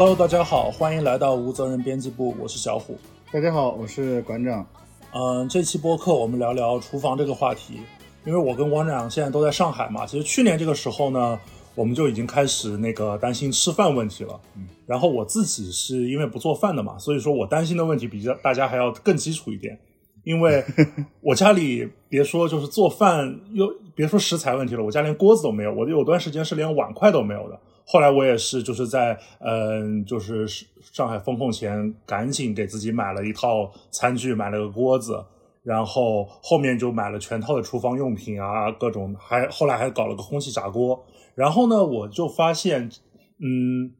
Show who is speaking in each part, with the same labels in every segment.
Speaker 1: Hello，大家好，欢迎来到无责任编辑部，我是小虎。
Speaker 2: 大家好，我是馆长。
Speaker 1: 嗯，这期播客我们聊聊厨房这个话题，因为我跟馆长现在都在上海嘛。其实去年这个时候呢，我们就已经开始那个担心吃饭问题了。嗯，然后我自己是因为不做饭的嘛，所以说我担心的问题比较大家还要更基础一点。因为 我家里别说就是做饭，又别说食材问题了，我家连锅子都没有，我有段时间是连碗筷都没有的。后来我也是就是在嗯，就是上海封控前，赶紧给自己买了一套餐具，买了个锅子，然后后面就买了全套的厨房用品啊，各种还后来还搞了个空气炸锅。然后呢，我就发现，嗯，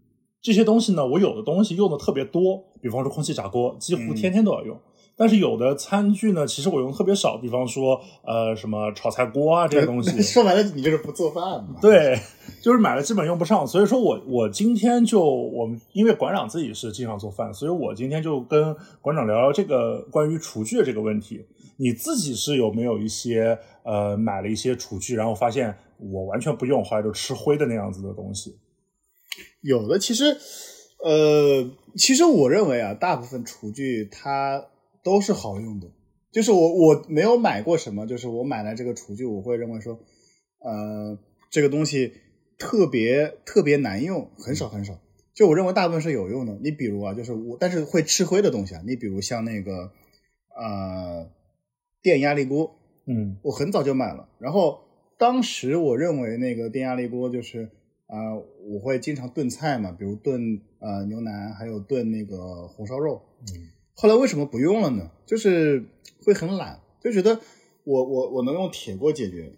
Speaker 1: 这些东西呢，我有的东西用的特别多，比方说空气炸锅，几乎天天都要用。但是有的餐具呢，其实我用特别少，比方说，呃，什么炒菜锅啊这些东西。
Speaker 2: 说白了，你就是不做饭嘛。
Speaker 1: 对，就是买了基本用不上。所以说我我今天就我们因为馆长自己是经常做饭，所以我今天就跟馆长聊聊这个关于厨具的这个问题。你自己是有没有一些呃买了一些厨具，然后发现我完全不用，后来就吃灰的那样子的东西？
Speaker 2: 有的，其实，呃，其实我认为啊，大部分厨具它。都是好用的，就是我我没有买过什么，就是我买来这个厨具，我会认为说，呃，这个东西特别特别难用，很少很少。就我认为大部分是有用的。你比如啊，就是我但是会吃灰的东西啊，你比如像那个呃电压力锅，
Speaker 1: 嗯，
Speaker 2: 我很早就买了。然后当时我认为那个电压力锅就是啊，我会经常炖菜嘛，比如炖呃牛腩，还有炖那个红烧肉，
Speaker 1: 嗯。
Speaker 2: 后来为什么不用了呢？就是会很懒，就觉得我我我能用铁锅解决，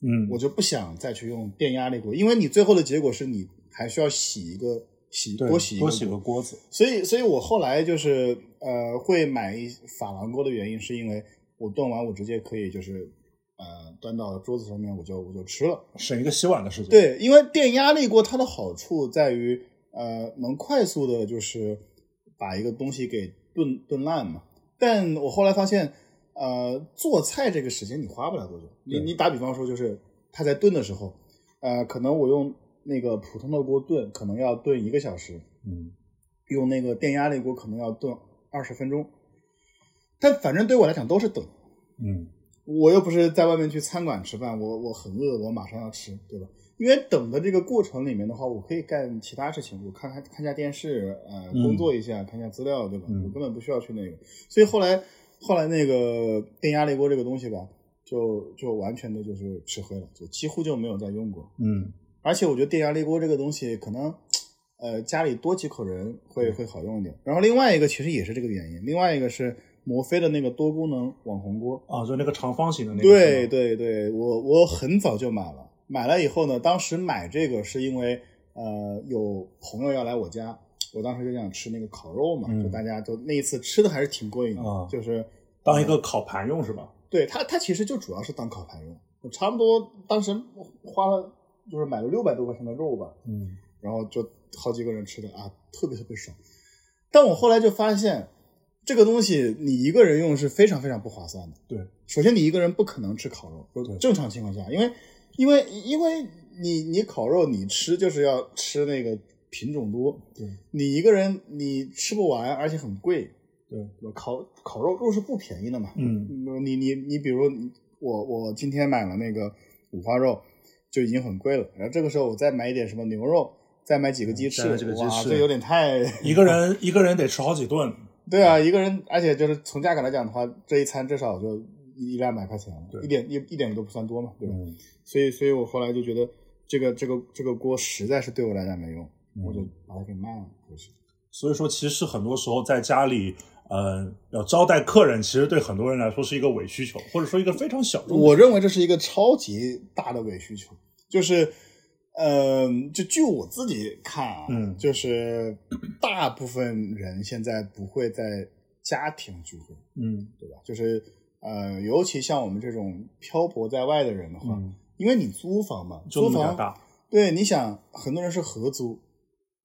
Speaker 1: 嗯，
Speaker 2: 我就不想再去用电压力锅，因为你最后的结果是你还需要洗一个洗多洗
Speaker 1: 多洗个锅子，
Speaker 2: 所以所以我后来就是呃会买一珐琅锅的原因，是因为我炖完我直接可以就是呃端到桌子上面我就我就吃了，
Speaker 1: 省一个洗碗的时间。
Speaker 2: 对，因为电压力锅它的好处在于呃能快速的就是把一个东西给。炖炖烂嘛，但我后来发现，呃，做菜这个时间你花不了多久。你你打比方说，就是它在炖的时候，呃，可能我用那个普通的锅炖，可能要炖一个小时，
Speaker 1: 嗯，
Speaker 2: 用那个电压力锅可能要炖二十分钟。但反正对我来讲都是等，
Speaker 1: 嗯，
Speaker 2: 我又不是在外面去餐馆吃饭，我我很饿，我马上要吃，对吧？因为等的这个过程里面的话，我可以干其他事情，我看看看下电视，呃，工作一下，看下资料，对吧？我根本不需要去那个。所以后来后来那个电压力锅这个东西吧，就就完全的就是吃灰了，就几乎就没有再用过。
Speaker 1: 嗯，
Speaker 2: 而且我觉得电压力锅这个东西可能，呃，家里多几口人会会好用一点。然后另外一个其实也是这个原因，另外一个是摩飞的那个多功能网红锅
Speaker 1: 啊，就那个长方形的那个。
Speaker 2: 对对对，我我很早就买了。买了以后呢，当时买这个是因为呃有朋友要来我家，我当时就想吃那个烤肉嘛，就大家都那一次吃的还是挺过瘾的，就是
Speaker 1: 当一个烤盘用是吧？
Speaker 2: 对，它它其实就主要是当烤盘用，差不多当时花了就是买了六百多块钱的肉吧，
Speaker 1: 嗯，
Speaker 2: 然后就好几个人吃的啊，特别特别爽。但我后来就发现，这个东西你一个人用是非常非常不划算的。
Speaker 1: 对，
Speaker 2: 首先你一个人不可能吃烤肉，正常情况下，因为。因为因为你你烤肉你吃就是要吃那个品种多，
Speaker 1: 对，
Speaker 2: 你一个人你吃不完，而且很贵，
Speaker 1: 对，
Speaker 2: 烤烤肉肉是不便宜的嘛，
Speaker 1: 嗯，
Speaker 2: 你你你比如我我今天买了那个五花肉就已经很贵了，然后这个时候我再买一点什么牛肉，再买几个鸡翅，哇，这有点太
Speaker 1: 一个人一个人得吃好几顿，
Speaker 2: 对啊，一个人，而且就是从价格来讲的话，这一餐至少就。一两百块钱，一点一一点都不算多嘛，对吧？所以，所以我后来就觉得这个这个这个锅实在是对我来讲没用，我就把它给卖了。就是
Speaker 1: 所以说，其实很多时候在家里，呃，要招待客人，其实对很多人来说是一个伪需求，或者说一个非常小众。
Speaker 2: 我认为这是一个超级大的伪需求，就是，嗯，就据我自己看啊，
Speaker 1: 嗯，
Speaker 2: 就是大部分人现在不会在家庭聚会，
Speaker 1: 嗯，
Speaker 2: 对吧？就是。呃，尤其像我们这种漂泊在外的人的话，因为你租房嘛，租房对，你想很多人是合租，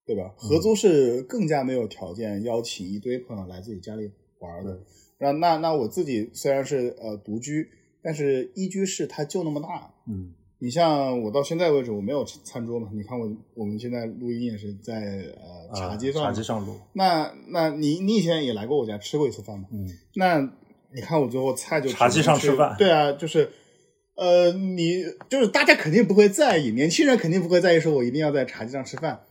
Speaker 2: 对吧？合租是更加没有条件邀请一堆朋友来自己家里玩的。那那那我自己虽然是呃独居，但是一居室它就那么大，
Speaker 1: 嗯，
Speaker 2: 你像我到现在为止我没有餐桌嘛，你看我我们现在录音也是在呃茶几上，
Speaker 1: 茶几上录。
Speaker 2: 那那你你以前也来过我家吃过一次饭嘛？
Speaker 1: 嗯，
Speaker 2: 那你看我最后菜就
Speaker 1: 茶几上吃饭，
Speaker 2: 对啊，就是呃，你就是大家肯定不会在意，年轻人肯定不会在意说我一定要在茶几上吃饭，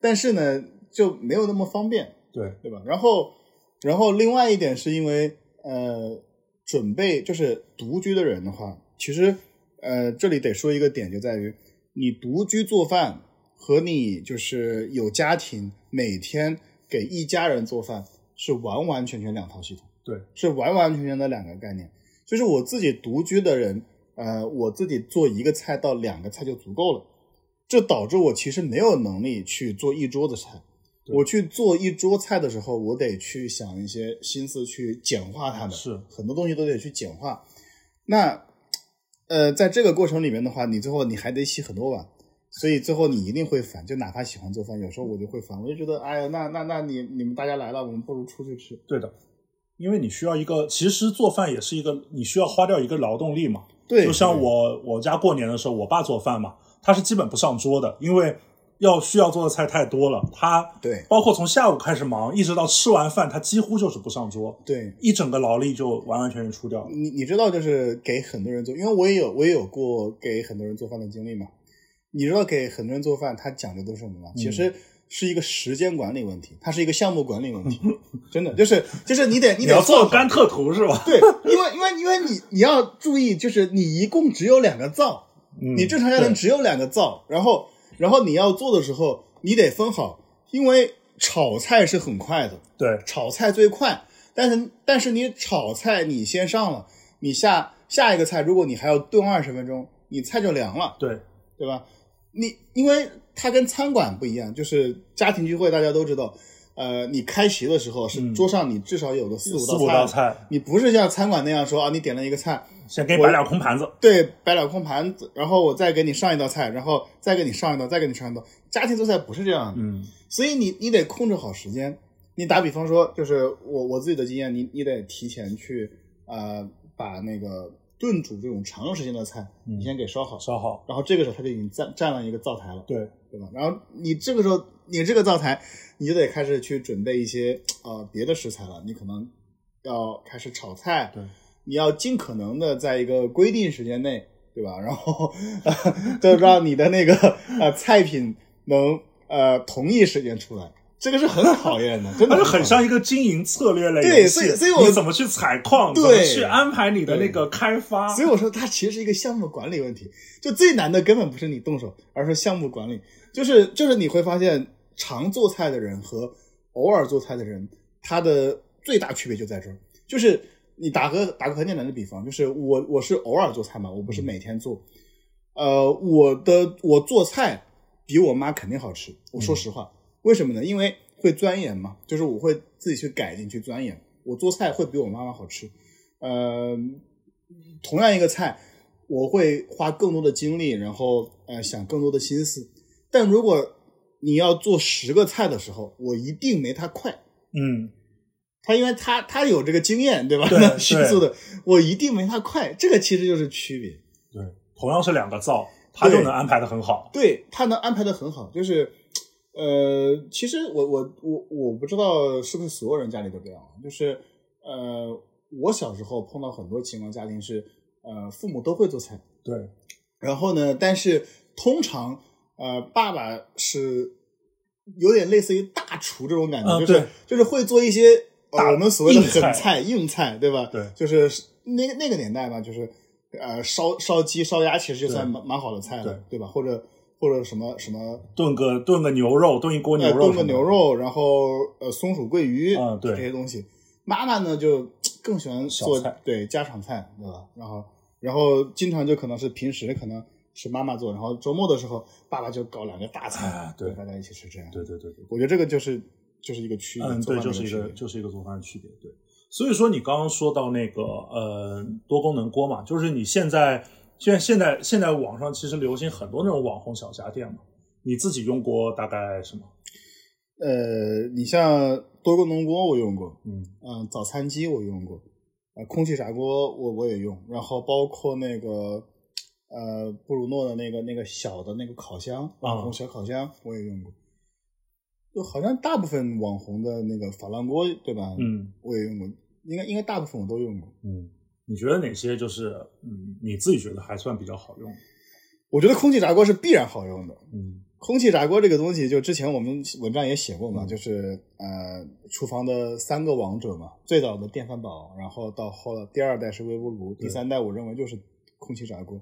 Speaker 2: 但是呢就没有那么方便，
Speaker 1: 对
Speaker 2: 对吧？然后然后另外一点是因为呃准备就是独居的人的话，其实。呃，这里得说一个点，就在于你独居做饭和你就是有家庭每天给一家人做饭是完完全全两套系统，
Speaker 1: 对，
Speaker 2: 是完完全全的两个概念。就是我自己独居的人，呃，我自己做一个菜到两个菜就足够了，这导致我其实没有能力去做一桌子菜。我去做一桌菜的时候，我得去想一些心思去简化它的，
Speaker 1: 是
Speaker 2: 很多东西都得去简化。那呃，在这个过程里面的话，你最后你还得洗很多碗，所以最后你一定会烦。就哪怕喜欢做饭，有时候我就会烦，我就觉得，哎呀，那那那你你们大家来了，我们不如出去吃。
Speaker 1: 对的，因为你需要一个，其实做饭也是一个，你需要花掉一个劳动力嘛。
Speaker 2: 对，
Speaker 1: 就像我我家过年的时候，我爸做饭嘛，他是基本不上桌的，因为。要需要做的菜太多了，他
Speaker 2: 对，
Speaker 1: 包括从下午开始忙，一直到吃完饭，他几乎就是不上桌，
Speaker 2: 对，
Speaker 1: 一整个劳力就完完全全出掉。
Speaker 2: 你你知道，就是给很多人做，因为我也有我也有过给很多人做饭的经历嘛。你知道给很多人做饭，他讲的都是什么吗？其实是一个时间管理问题，它是一个项目管理问题，真的就是就是你得
Speaker 1: 你
Speaker 2: 得
Speaker 1: 做甘特图是吧？
Speaker 2: 对，因为因为因为你你要注意，就是你一共只有两个灶，你正常家庭只有两个灶，然后。然后你要做的时候，你得分好，因为炒菜是很快的，
Speaker 1: 对，
Speaker 2: 炒菜最快。但是但是你炒菜你先上了，你下下一个菜，如果你还要炖二十分钟，你菜就凉了，
Speaker 1: 对
Speaker 2: 对吧？你因为它跟餐馆不一样，就是家庭聚会大家都知道。呃，你开席的时候是桌上你至少有个四
Speaker 1: 五
Speaker 2: 道
Speaker 1: 菜，
Speaker 2: 你不是像餐馆那样说啊，你点了一个菜，
Speaker 1: 先给你摆两空盘子，
Speaker 2: 对，摆两空盘子，然后我再给你上一道菜，然后再给你上一道，再给你上一道。家庭做菜不是这样的，
Speaker 1: 嗯，
Speaker 2: 所以你你得控制好时间。你打比方说，就是我我自己的经验，你你得提前去呃把那个炖煮这种长时间的菜，你先给烧好，
Speaker 1: 烧好，
Speaker 2: 然后这个时候它就已经占占了一个灶台了，
Speaker 1: 对。
Speaker 2: 对吧？然后你这个时候你这个灶台。你就得开始去准备一些呃别的食材了，你可能要开始炒菜，
Speaker 1: 对，
Speaker 2: 你要尽可能的在一个规定时间内，对吧？然后 就让你的那个呃菜品能呃同一时间出来，这个是很考验的，真的
Speaker 1: 是很像一个经营策略类
Speaker 2: 对，所以所以我
Speaker 1: 怎么去采矿，怎么去安排你的那个开发？
Speaker 2: 所以我说它其实是一个项目管理问题，就最难的根本不是你动手，而是项目管理，就是就是你会发现。常做菜的人和偶尔做菜的人，他的最大区别就在这儿，就是你打个打个很简单的比方，就是我我是偶尔做菜嘛，我不是每天做，呃，我的我做菜比我妈肯定好吃，我说实话，为什么呢？因为会钻研嘛，就是我会自己去改进去钻研，我做菜会比我妈妈好吃，呃，同样一个菜，我会花更多的精力，然后呃想更多的心思，但如果你要做十个菜的时候，我一定没他快。
Speaker 1: 嗯，
Speaker 2: 他因为他他有这个经验，对吧？
Speaker 1: 对，
Speaker 2: 迅速的，我一定没他快。这个其实就是区别。
Speaker 1: 对，同样是两个灶，他就能安排的很好。
Speaker 2: 对他能安排的很好，就是呃，其实我我我我不知道是不是所有人家里都这样，就是呃，我小时候碰到很多情况，家庭是呃，父母都会做菜。
Speaker 1: 对，
Speaker 2: 然后呢，但是通常。呃，爸爸是有点类似于大厨这种感觉，就是就是会做一些我们所谓的狠菜、硬菜，对吧？
Speaker 1: 对，
Speaker 2: 就是那那个年代嘛，就是呃烧烧鸡、烧鸭，其实就算蛮蛮好的菜了，对吧？或者或者什么什么
Speaker 1: 炖个炖个牛肉，炖一锅牛肉，
Speaker 2: 炖个牛肉，然后呃松鼠桂鱼，
Speaker 1: 嗯，对
Speaker 2: 这些东西。妈妈呢就更喜欢做
Speaker 1: 菜，
Speaker 2: 对家常菜，对吧？然后然后经常就可能是平时可能。是妈妈做，然后周末的时候，爸爸就搞两个大餐，
Speaker 1: 对，
Speaker 2: 大家一起吃，这样。
Speaker 1: 对对对对，
Speaker 2: 我觉得这个就是就是一个区别，
Speaker 1: 嗯，对，就是一个就是一个做饭的区别，对。所以说你刚刚说到那个呃多功能锅嘛，就是你现在现在现在现在网上其实流行很多那种网红小家电嘛，你自己用过大概什么？
Speaker 2: 呃，你像多功能锅我用过，
Speaker 1: 嗯
Speaker 2: 嗯，早餐机我用过，呃，空气炸锅我我也用，然后包括那个。呃布鲁诺的那个那个小的那个烤箱，网红小烤箱我也用过。就好像大部分网红的那个珐琅锅，对吧？
Speaker 1: 嗯
Speaker 2: 我也用过，应该应该大部分我都用过。
Speaker 1: 嗯，你觉得哪些就是嗯你自己觉得还算比较好用？
Speaker 2: 我觉得空气炸锅是必然好用的。
Speaker 1: 嗯
Speaker 2: 空气炸锅这个东西，就之前我们文章也写过嘛，
Speaker 1: 嗯
Speaker 2: 就是呃，厨房的三个王者嘛，最早的电饭煲，然后到后来第二代是微波炉，第三代我认为就是空气炸锅，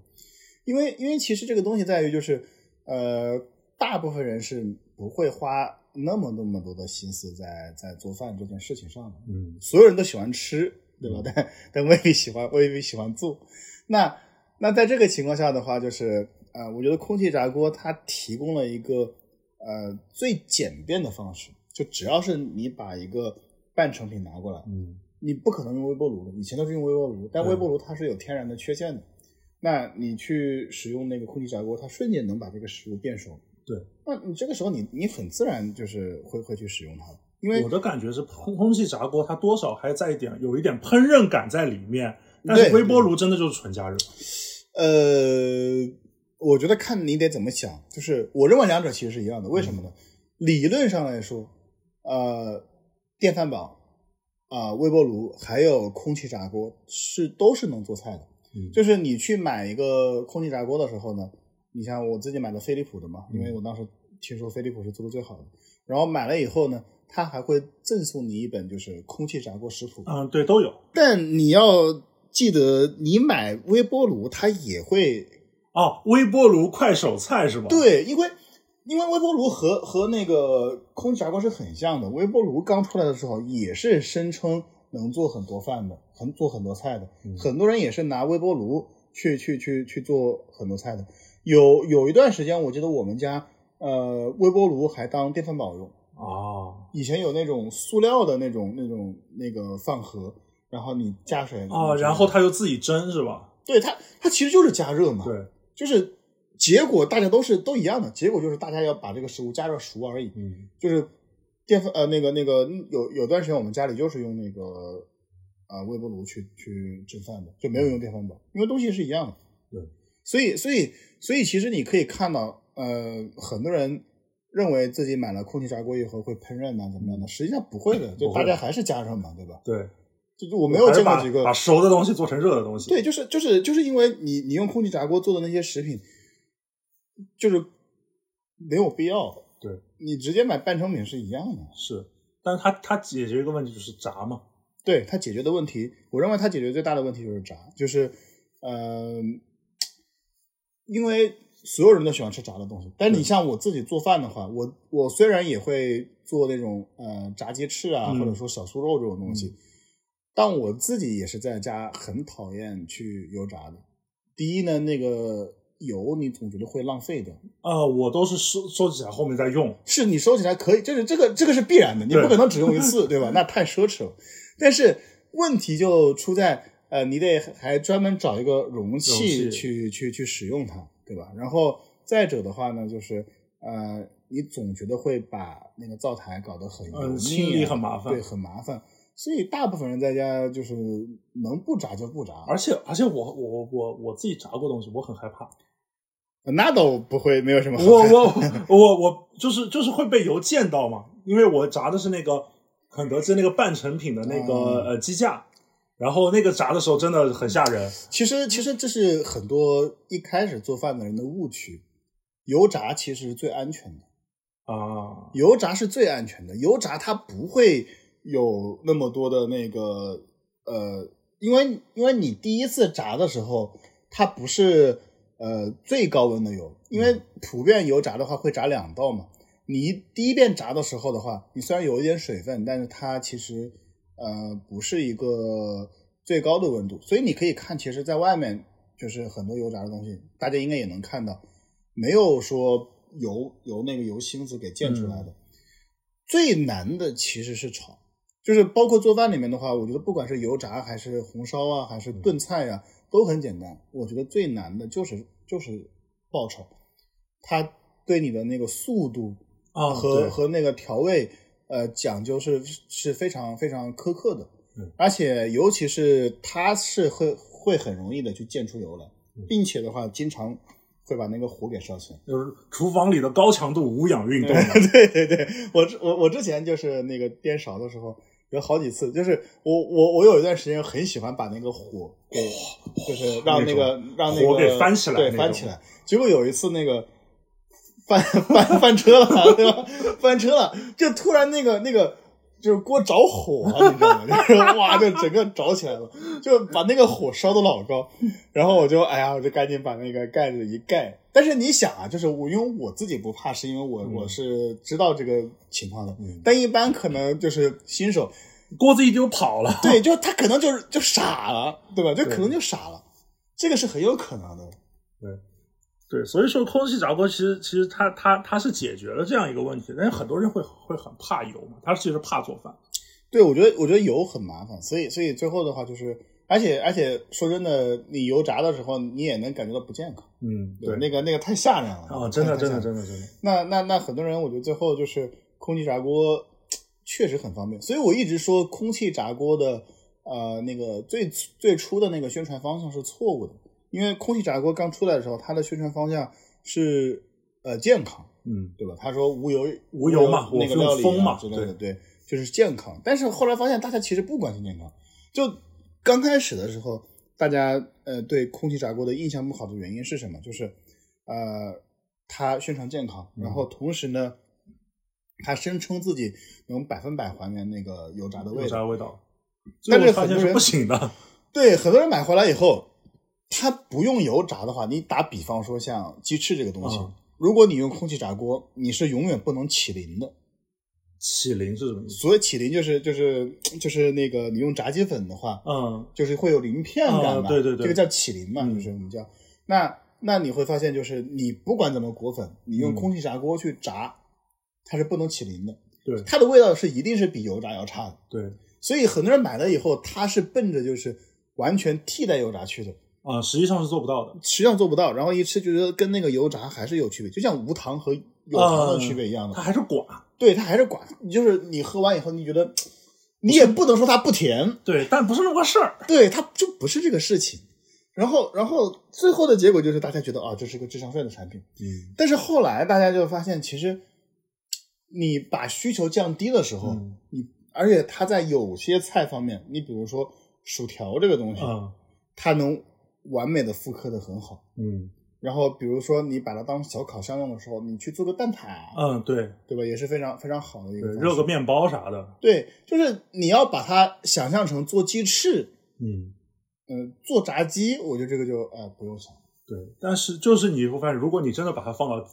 Speaker 2: 因为因为其实这个东西在于就是呃，大部分人是不会花那么那么多的心思在在做饭这件事情上的，
Speaker 1: 嗯
Speaker 2: 所有人都喜欢吃，对吧？但但未必喜欢，未必喜欢做。那那在这个情况下的话，就是呃，我觉得空气炸锅它提供了一个呃最简便的方式，就只要是你把一个半成品拿过来，
Speaker 1: 嗯
Speaker 2: 你不可能用微波炉的，以前都是用微波炉，但微波炉它是有天然的缺陷的。那你去使用那个空气炸锅，它瞬间能把这个食物变熟。
Speaker 1: 对，
Speaker 2: 那你这个时候你你很自然就是会会去使用它的，因为
Speaker 1: 我的感觉是空空气炸锅它多少还在一点有一点烹饪感在里面，但是微波炉真的就是纯加热。
Speaker 2: 呃，我觉得看你得怎么想，就是我认为两者其实是一样的。为什么呢？理论上来说，呃，电饭煲啊、微波炉还有空气炸锅是都是能做菜的。
Speaker 1: 嗯
Speaker 2: 就是你去买一个空气炸锅的时候呢，你像我自己买的飞利浦的嘛，因为我当时听说飞利浦是做的最好的，然后买了以后呢，他还会赠送你一本就是空气炸锅食谱。
Speaker 1: 嗯，对，都有。
Speaker 2: 但你要记得，你买微波炉它也会
Speaker 1: 哦，微波炉快手菜是吧？，
Speaker 2: 对，因为因为微波炉和和那个空气炸锅是很像的。微波炉刚出来的时候也是声称能做很多饭的，很做很多菜的。
Speaker 1: 嗯
Speaker 2: 很多人也是拿微波炉去去去去做很多菜的。有有一段时间，我记得我们家呃微波炉还当电饭煲用。
Speaker 1: 哦
Speaker 2: 以前有那种塑料的那种那种那个饭盒，然后你加水
Speaker 1: 哦，然后它就自己蒸是吧？
Speaker 2: 对它它其实就是加热嘛。
Speaker 1: 对，
Speaker 2: 就是结果大家都是都一样的，结果就是大家要把这个食物加热熟而已。
Speaker 1: 嗯
Speaker 2: 就是电饭呃那个那个有有段时间我们家里就是用那个呃微波炉去去蒸饭的，就没有用电饭煲，因为东西是一样的。
Speaker 1: 对，
Speaker 2: 所以所以所以其实你可以看到，呃，很多人认为自己买了空气炸锅以后会烹饪呐、怎么样的，实际上不会的，就大家还是加热嘛，对吧？
Speaker 1: 对，
Speaker 2: 就是我没有见过几个
Speaker 1: 把把熟的东西做成热的东西。
Speaker 2: 对，就是就是就是因为你你用空气炸锅做的那些食品，就是没有必要。
Speaker 1: 对，
Speaker 2: 你直接买半成品是一样的。
Speaker 1: 是，但是它它解决一个问题就是炸嘛。
Speaker 2: 对它解决的问题，我认为它解决最大的问题就是炸，就是呃，因为所有人都喜欢吃炸的东西，但是你像我自己做饭的话，我我虽然也会做那种呃炸鸡翅啊，
Speaker 1: 嗯
Speaker 2: 或者说小酥肉这种东西，但我自己也是在家很讨厌去油炸的。第一呢，那个油你总觉得会浪费掉，
Speaker 1: 啊、我都是收收起来后面再用。
Speaker 2: 是你收起来可以，就是这个这个是必然的，你不可能只用一次，对吧？那太奢侈了。但是问题就出在，呃，你得还专门找一个容器去去去使用它，对吧？然后再者的话呢，就是呃，你总觉得会把那个灶台搞得很油腻啊
Speaker 1: 嗯清理很麻烦
Speaker 2: 对，很麻烦。所以大部分人在家就是能不炸就不炸，
Speaker 1: 而且而且我我我我自己炸过东西，我很害怕。
Speaker 2: 那倒不会没有什么好
Speaker 1: 我
Speaker 2: 看
Speaker 1: 我我我就是就是会被油溅到嘛，因为我炸的是那个肯德基那个半成品的那个、
Speaker 2: 嗯
Speaker 1: 呃鸡架，然后那个炸的时候真的很吓人。
Speaker 2: 其实，其实这是很多一开始做饭的人的误区。油炸其实是最安全的，
Speaker 1: 啊，
Speaker 2: 油炸是最安全的。油炸它不会有那么多的那个呃，因为因为你第一次炸的时候，它不是呃最高温的油，因为普遍油炸的话会炸两道嘛。你第一遍炸的时候的话，你虽然有一点水分，但是它其实呃不是一个最高的温度，所以你可以看，其实在外面就是很多油炸的东西，大家应该也能看到，没有说油由那个油星子给溅出来的。最难的其实是炒，就是包括做饭里面的话，我觉得不管是油炸还是红烧啊，还是炖菜啊，都很简单。我觉得最难的就是就是爆炒，它对你的那个速度
Speaker 1: 啊
Speaker 2: 和
Speaker 1: 对
Speaker 2: 和那个调味，呃，讲究是是非常非常苛刻的
Speaker 1: 嗯，
Speaker 2: 而且尤其是它是会会很容易的去溅出油来，并且的话，经常会把那个火给烧起来。
Speaker 1: 就是厨房里的高强度无氧运动。
Speaker 2: 对对对，我之我我之前就是那个颠勺的时候，有好几次，就是我我我有一段时间很喜欢把那个火给，就是让那个让那个
Speaker 1: 火给翻起来
Speaker 2: 对翻起来。结果有一次那个翻 翻翻车了，对吧？翻车了，就突然那个那个。就是锅着火了，你知道吗？就是 哇，就整个着起来了，就把那个火烧的老高。然后我就哎呀，我就赶紧把那个盖子一盖。但是你想啊，就是我因为我自己不怕，是因为我、我是知道这个情况的。但一般可能就是新手，
Speaker 1: 锅子一丢跑了。
Speaker 2: 对，就他可能就是就傻了，对吧？就可能就傻了，这个是很有可能的。
Speaker 1: 对，所以说空气炸锅其实其实它它它是解决了这样一个问题，但是很多人会会很怕油嘛，他其实怕做饭。
Speaker 2: 对，我觉得我觉得油很麻烦，所以所以最后的话就是，而且而且说真的，你油炸的时候你也能感觉到不健康，
Speaker 1: 嗯，
Speaker 2: 对，那个那个太吓人了
Speaker 1: 啊，真的真的真的真的，
Speaker 2: 那那那很多人，我觉得最后就是空气炸锅确实很方便，所以我一直说空气炸锅的呃那个最最初的那个宣传方向是错误的，因为空气炸锅刚出来的时候，它的宣传方向是呃健康，
Speaker 1: 嗯，
Speaker 2: 对吧？他说无油
Speaker 1: 无油嘛
Speaker 2: 那个料理
Speaker 1: 风嘛
Speaker 2: 啊之类的，对，就是健康。但是后来发现大家其实不关心健康，就刚开始的时候，大家呃对空气炸锅的印象不好的原因是什么？就是呃它宣传健康，然后同时呢，他声称自己能百分百还原那个油炸的味道
Speaker 1: 油炸。味道？
Speaker 2: 但是
Speaker 1: 发现是
Speaker 2: 很多人
Speaker 1: 不行的。
Speaker 2: 对，很多人买回来以后，它不用油炸的话，你打比方说像鸡翅这个东西，
Speaker 1: 嗯。
Speaker 2: 如果你用空气炸锅，你是永远不能起鳞的。
Speaker 1: 起鳞是什么意思？
Speaker 2: 所谓起鳞就是就是就是那个你用炸鸡粉的话，
Speaker 1: 嗯，
Speaker 2: 就是会有鳞片感嘛，
Speaker 1: 啊对对对。
Speaker 2: 这个叫起鳞嘛，
Speaker 1: 嗯。
Speaker 2: 就是我们叫那那你会发现，就是你不管怎么裹粉，你用
Speaker 1: 嗯
Speaker 2: 空气炸锅去炸，它是不能起鳞的，
Speaker 1: 对。
Speaker 2: 它的味道是一定是比油炸要差的。
Speaker 1: 对。
Speaker 2: 所以很多人买了以后，他是奔着就是完全替代油炸去的，
Speaker 1: 啊，实际上是做不到的。
Speaker 2: 实际上做不到。然后一吃觉得跟那个油炸还是有区别，就像无糖和有糖的区别一样的。
Speaker 1: 它还是寡。
Speaker 2: 对，它还是寡，就是你喝完以后，你觉得你也不能说它不甜，
Speaker 1: 对，但不是那么个事儿。
Speaker 2: 对，它就不是这个事情。然后，然后最后的结果就是大家觉得啊，这是个智商税的产品。
Speaker 1: 嗯
Speaker 2: 但是后来大家就发现，其实你把需求降低的时候，
Speaker 1: 嗯
Speaker 2: 你而且它在有些菜方面，你比如说薯条这个东西，
Speaker 1: 嗯
Speaker 2: 它能完美的复刻的很好。
Speaker 1: 嗯
Speaker 2: 然后比如说你把它当小烤箱用的时候，你去做个蛋挞，
Speaker 1: 嗯，对
Speaker 2: 对吧？也是非常非常好的一个
Speaker 1: 热个面包啥的。
Speaker 2: 对，就是你要把它想象成做鸡翅，
Speaker 1: 嗯，
Speaker 2: 呃，做炸鸡，我觉得这个就呃不用想。
Speaker 1: 对。但是就是你会发现，如果你真的把它放到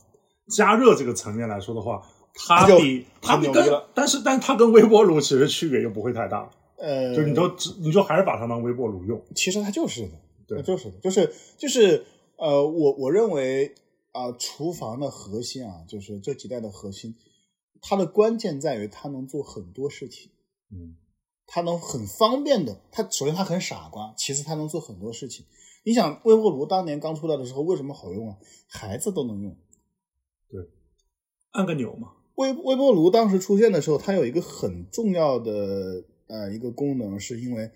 Speaker 1: 加热这个层面来说的话，它比它比跟但是但它跟微波炉其实区别又不会太大，
Speaker 2: 呃，
Speaker 1: 就你都你就还是把它当微波炉用。
Speaker 2: 其实它就是的，
Speaker 1: 对
Speaker 2: 就是的，就是就是呃，我我认为啊、厨房的核心啊，就是这几代的核心，它的关键在于它能做很多事情，
Speaker 1: 嗯
Speaker 2: 它能很方便的，它首先它很傻瓜，其次它能做很多事情。你想微波炉当年刚出来的时候为什么好用啊？孩子都能用。
Speaker 1: 对按个钮嘛。
Speaker 2: 微微波炉当时出现的时候，它有一个很重要的呃一个功能，是因为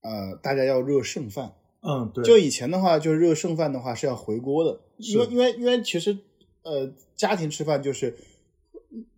Speaker 2: 呃大家要热剩饭。
Speaker 1: 嗯，对。
Speaker 2: 就以前的话，就是热剩饭的话是要回锅的，因为因为因为其实呃家庭吃饭就是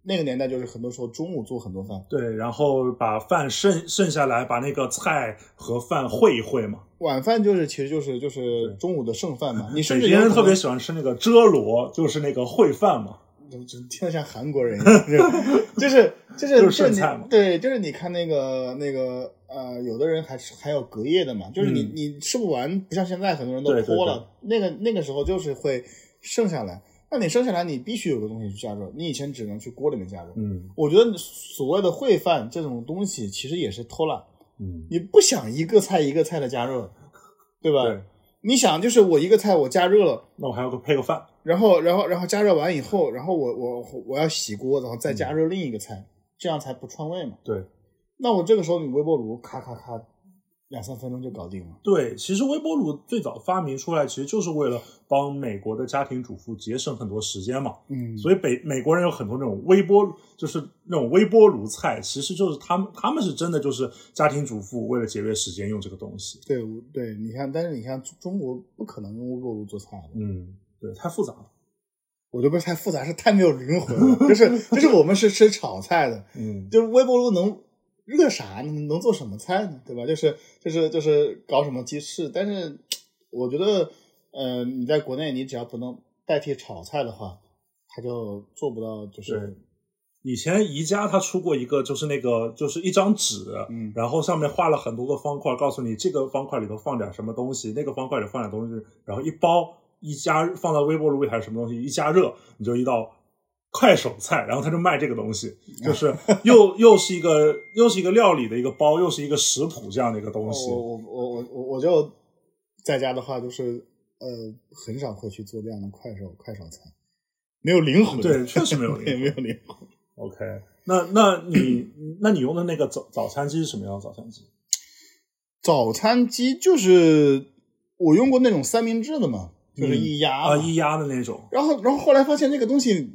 Speaker 2: 那个年代就是很多时候中午做很多饭，
Speaker 1: 对，然后把饭剩剩下来，把那个菜和饭烩一烩嘛。
Speaker 2: 晚饭就是其实就是就是中午的剩饭嘛。你甚
Speaker 1: 北
Speaker 2: 至
Speaker 1: 人特别喜欢吃那个遮罗，就是那个烩饭嘛。
Speaker 2: 听着像韩国人一样，就是就是
Speaker 1: 就是剩
Speaker 2: 你
Speaker 1: 菜嘛
Speaker 2: 对，就是你看那个那个呃，有的人还是还有隔夜的嘛，就是你、
Speaker 1: 嗯
Speaker 2: 你吃不完，不像现在很多人都
Speaker 1: 对对
Speaker 2: 脱了，那个那个时候就是会剩下来。那你剩下来，你必须有个东西去加热，你以前只能去锅里面加热。
Speaker 1: 嗯
Speaker 2: 我觉得所谓的烩饭这种东西，其实也是偷懒，
Speaker 1: 嗯，
Speaker 2: 你不想一个菜一个菜的加热，对吧？
Speaker 1: 对。
Speaker 2: 你想，就是我一个菜我加热了，
Speaker 1: 那我还要个配个饭。
Speaker 2: 然后，然后，然后加热完以后，然后我我我要洗锅，然后再加热另一个菜，这样才不串味嘛。
Speaker 1: 对，
Speaker 2: 那我这个时候你微波炉咔咔咔两三分钟就搞定了。
Speaker 1: 对，其实微波炉最早发明出来，其实就是为了帮美国的家庭主妇节省很多时间嘛。
Speaker 2: 嗯，
Speaker 1: 所以北美国人有很多那种微波，就是那种微波炉菜，其实就是他们他们是真的就是家庭主妇为了节约时间用这个东西。
Speaker 2: 对对，你看，但是你看中国不可能用微波炉做菜的，
Speaker 1: 嗯，对，太复杂了。
Speaker 2: 我觉得不是太复杂，是太没有灵魂了。就是就是我们是吃炒菜的，
Speaker 1: 嗯，
Speaker 2: 就是微波炉能热啥你？能做什么菜呢？对吧？就是就是就是搞什么鸡翅，但是我觉得，呃，你在国内，你只要不能代替炒菜的话，它就做不到，就是
Speaker 1: 以前宜家它出过一个，就是那个就是一张纸，
Speaker 2: 嗯
Speaker 1: 然后上面画了很多个方块，告诉你这个方块里头放点什么东西，那个方块里放点东西，然后一包一加放到微波炉里还是什么东西，一加热你就一道快手菜，然后他就卖这个东西，就是又又是一个又是一个料理的一个包，又是一个食谱这样的一个东西。
Speaker 2: 我我我我我我就在家的话，就是呃，很少会去做这样的快手快手菜，没有灵魂。
Speaker 1: 对，确实没有 灵，魂
Speaker 2: 没有灵魂。
Speaker 1: OK，那那你那你用的那个早早餐机是什么样的早餐机？
Speaker 2: 早餐机就是我用过那种三明治的嘛，就是一压
Speaker 1: 啊，
Speaker 2: 嘛
Speaker 1: 一压的那种。
Speaker 2: 然后然后后来发现那个东西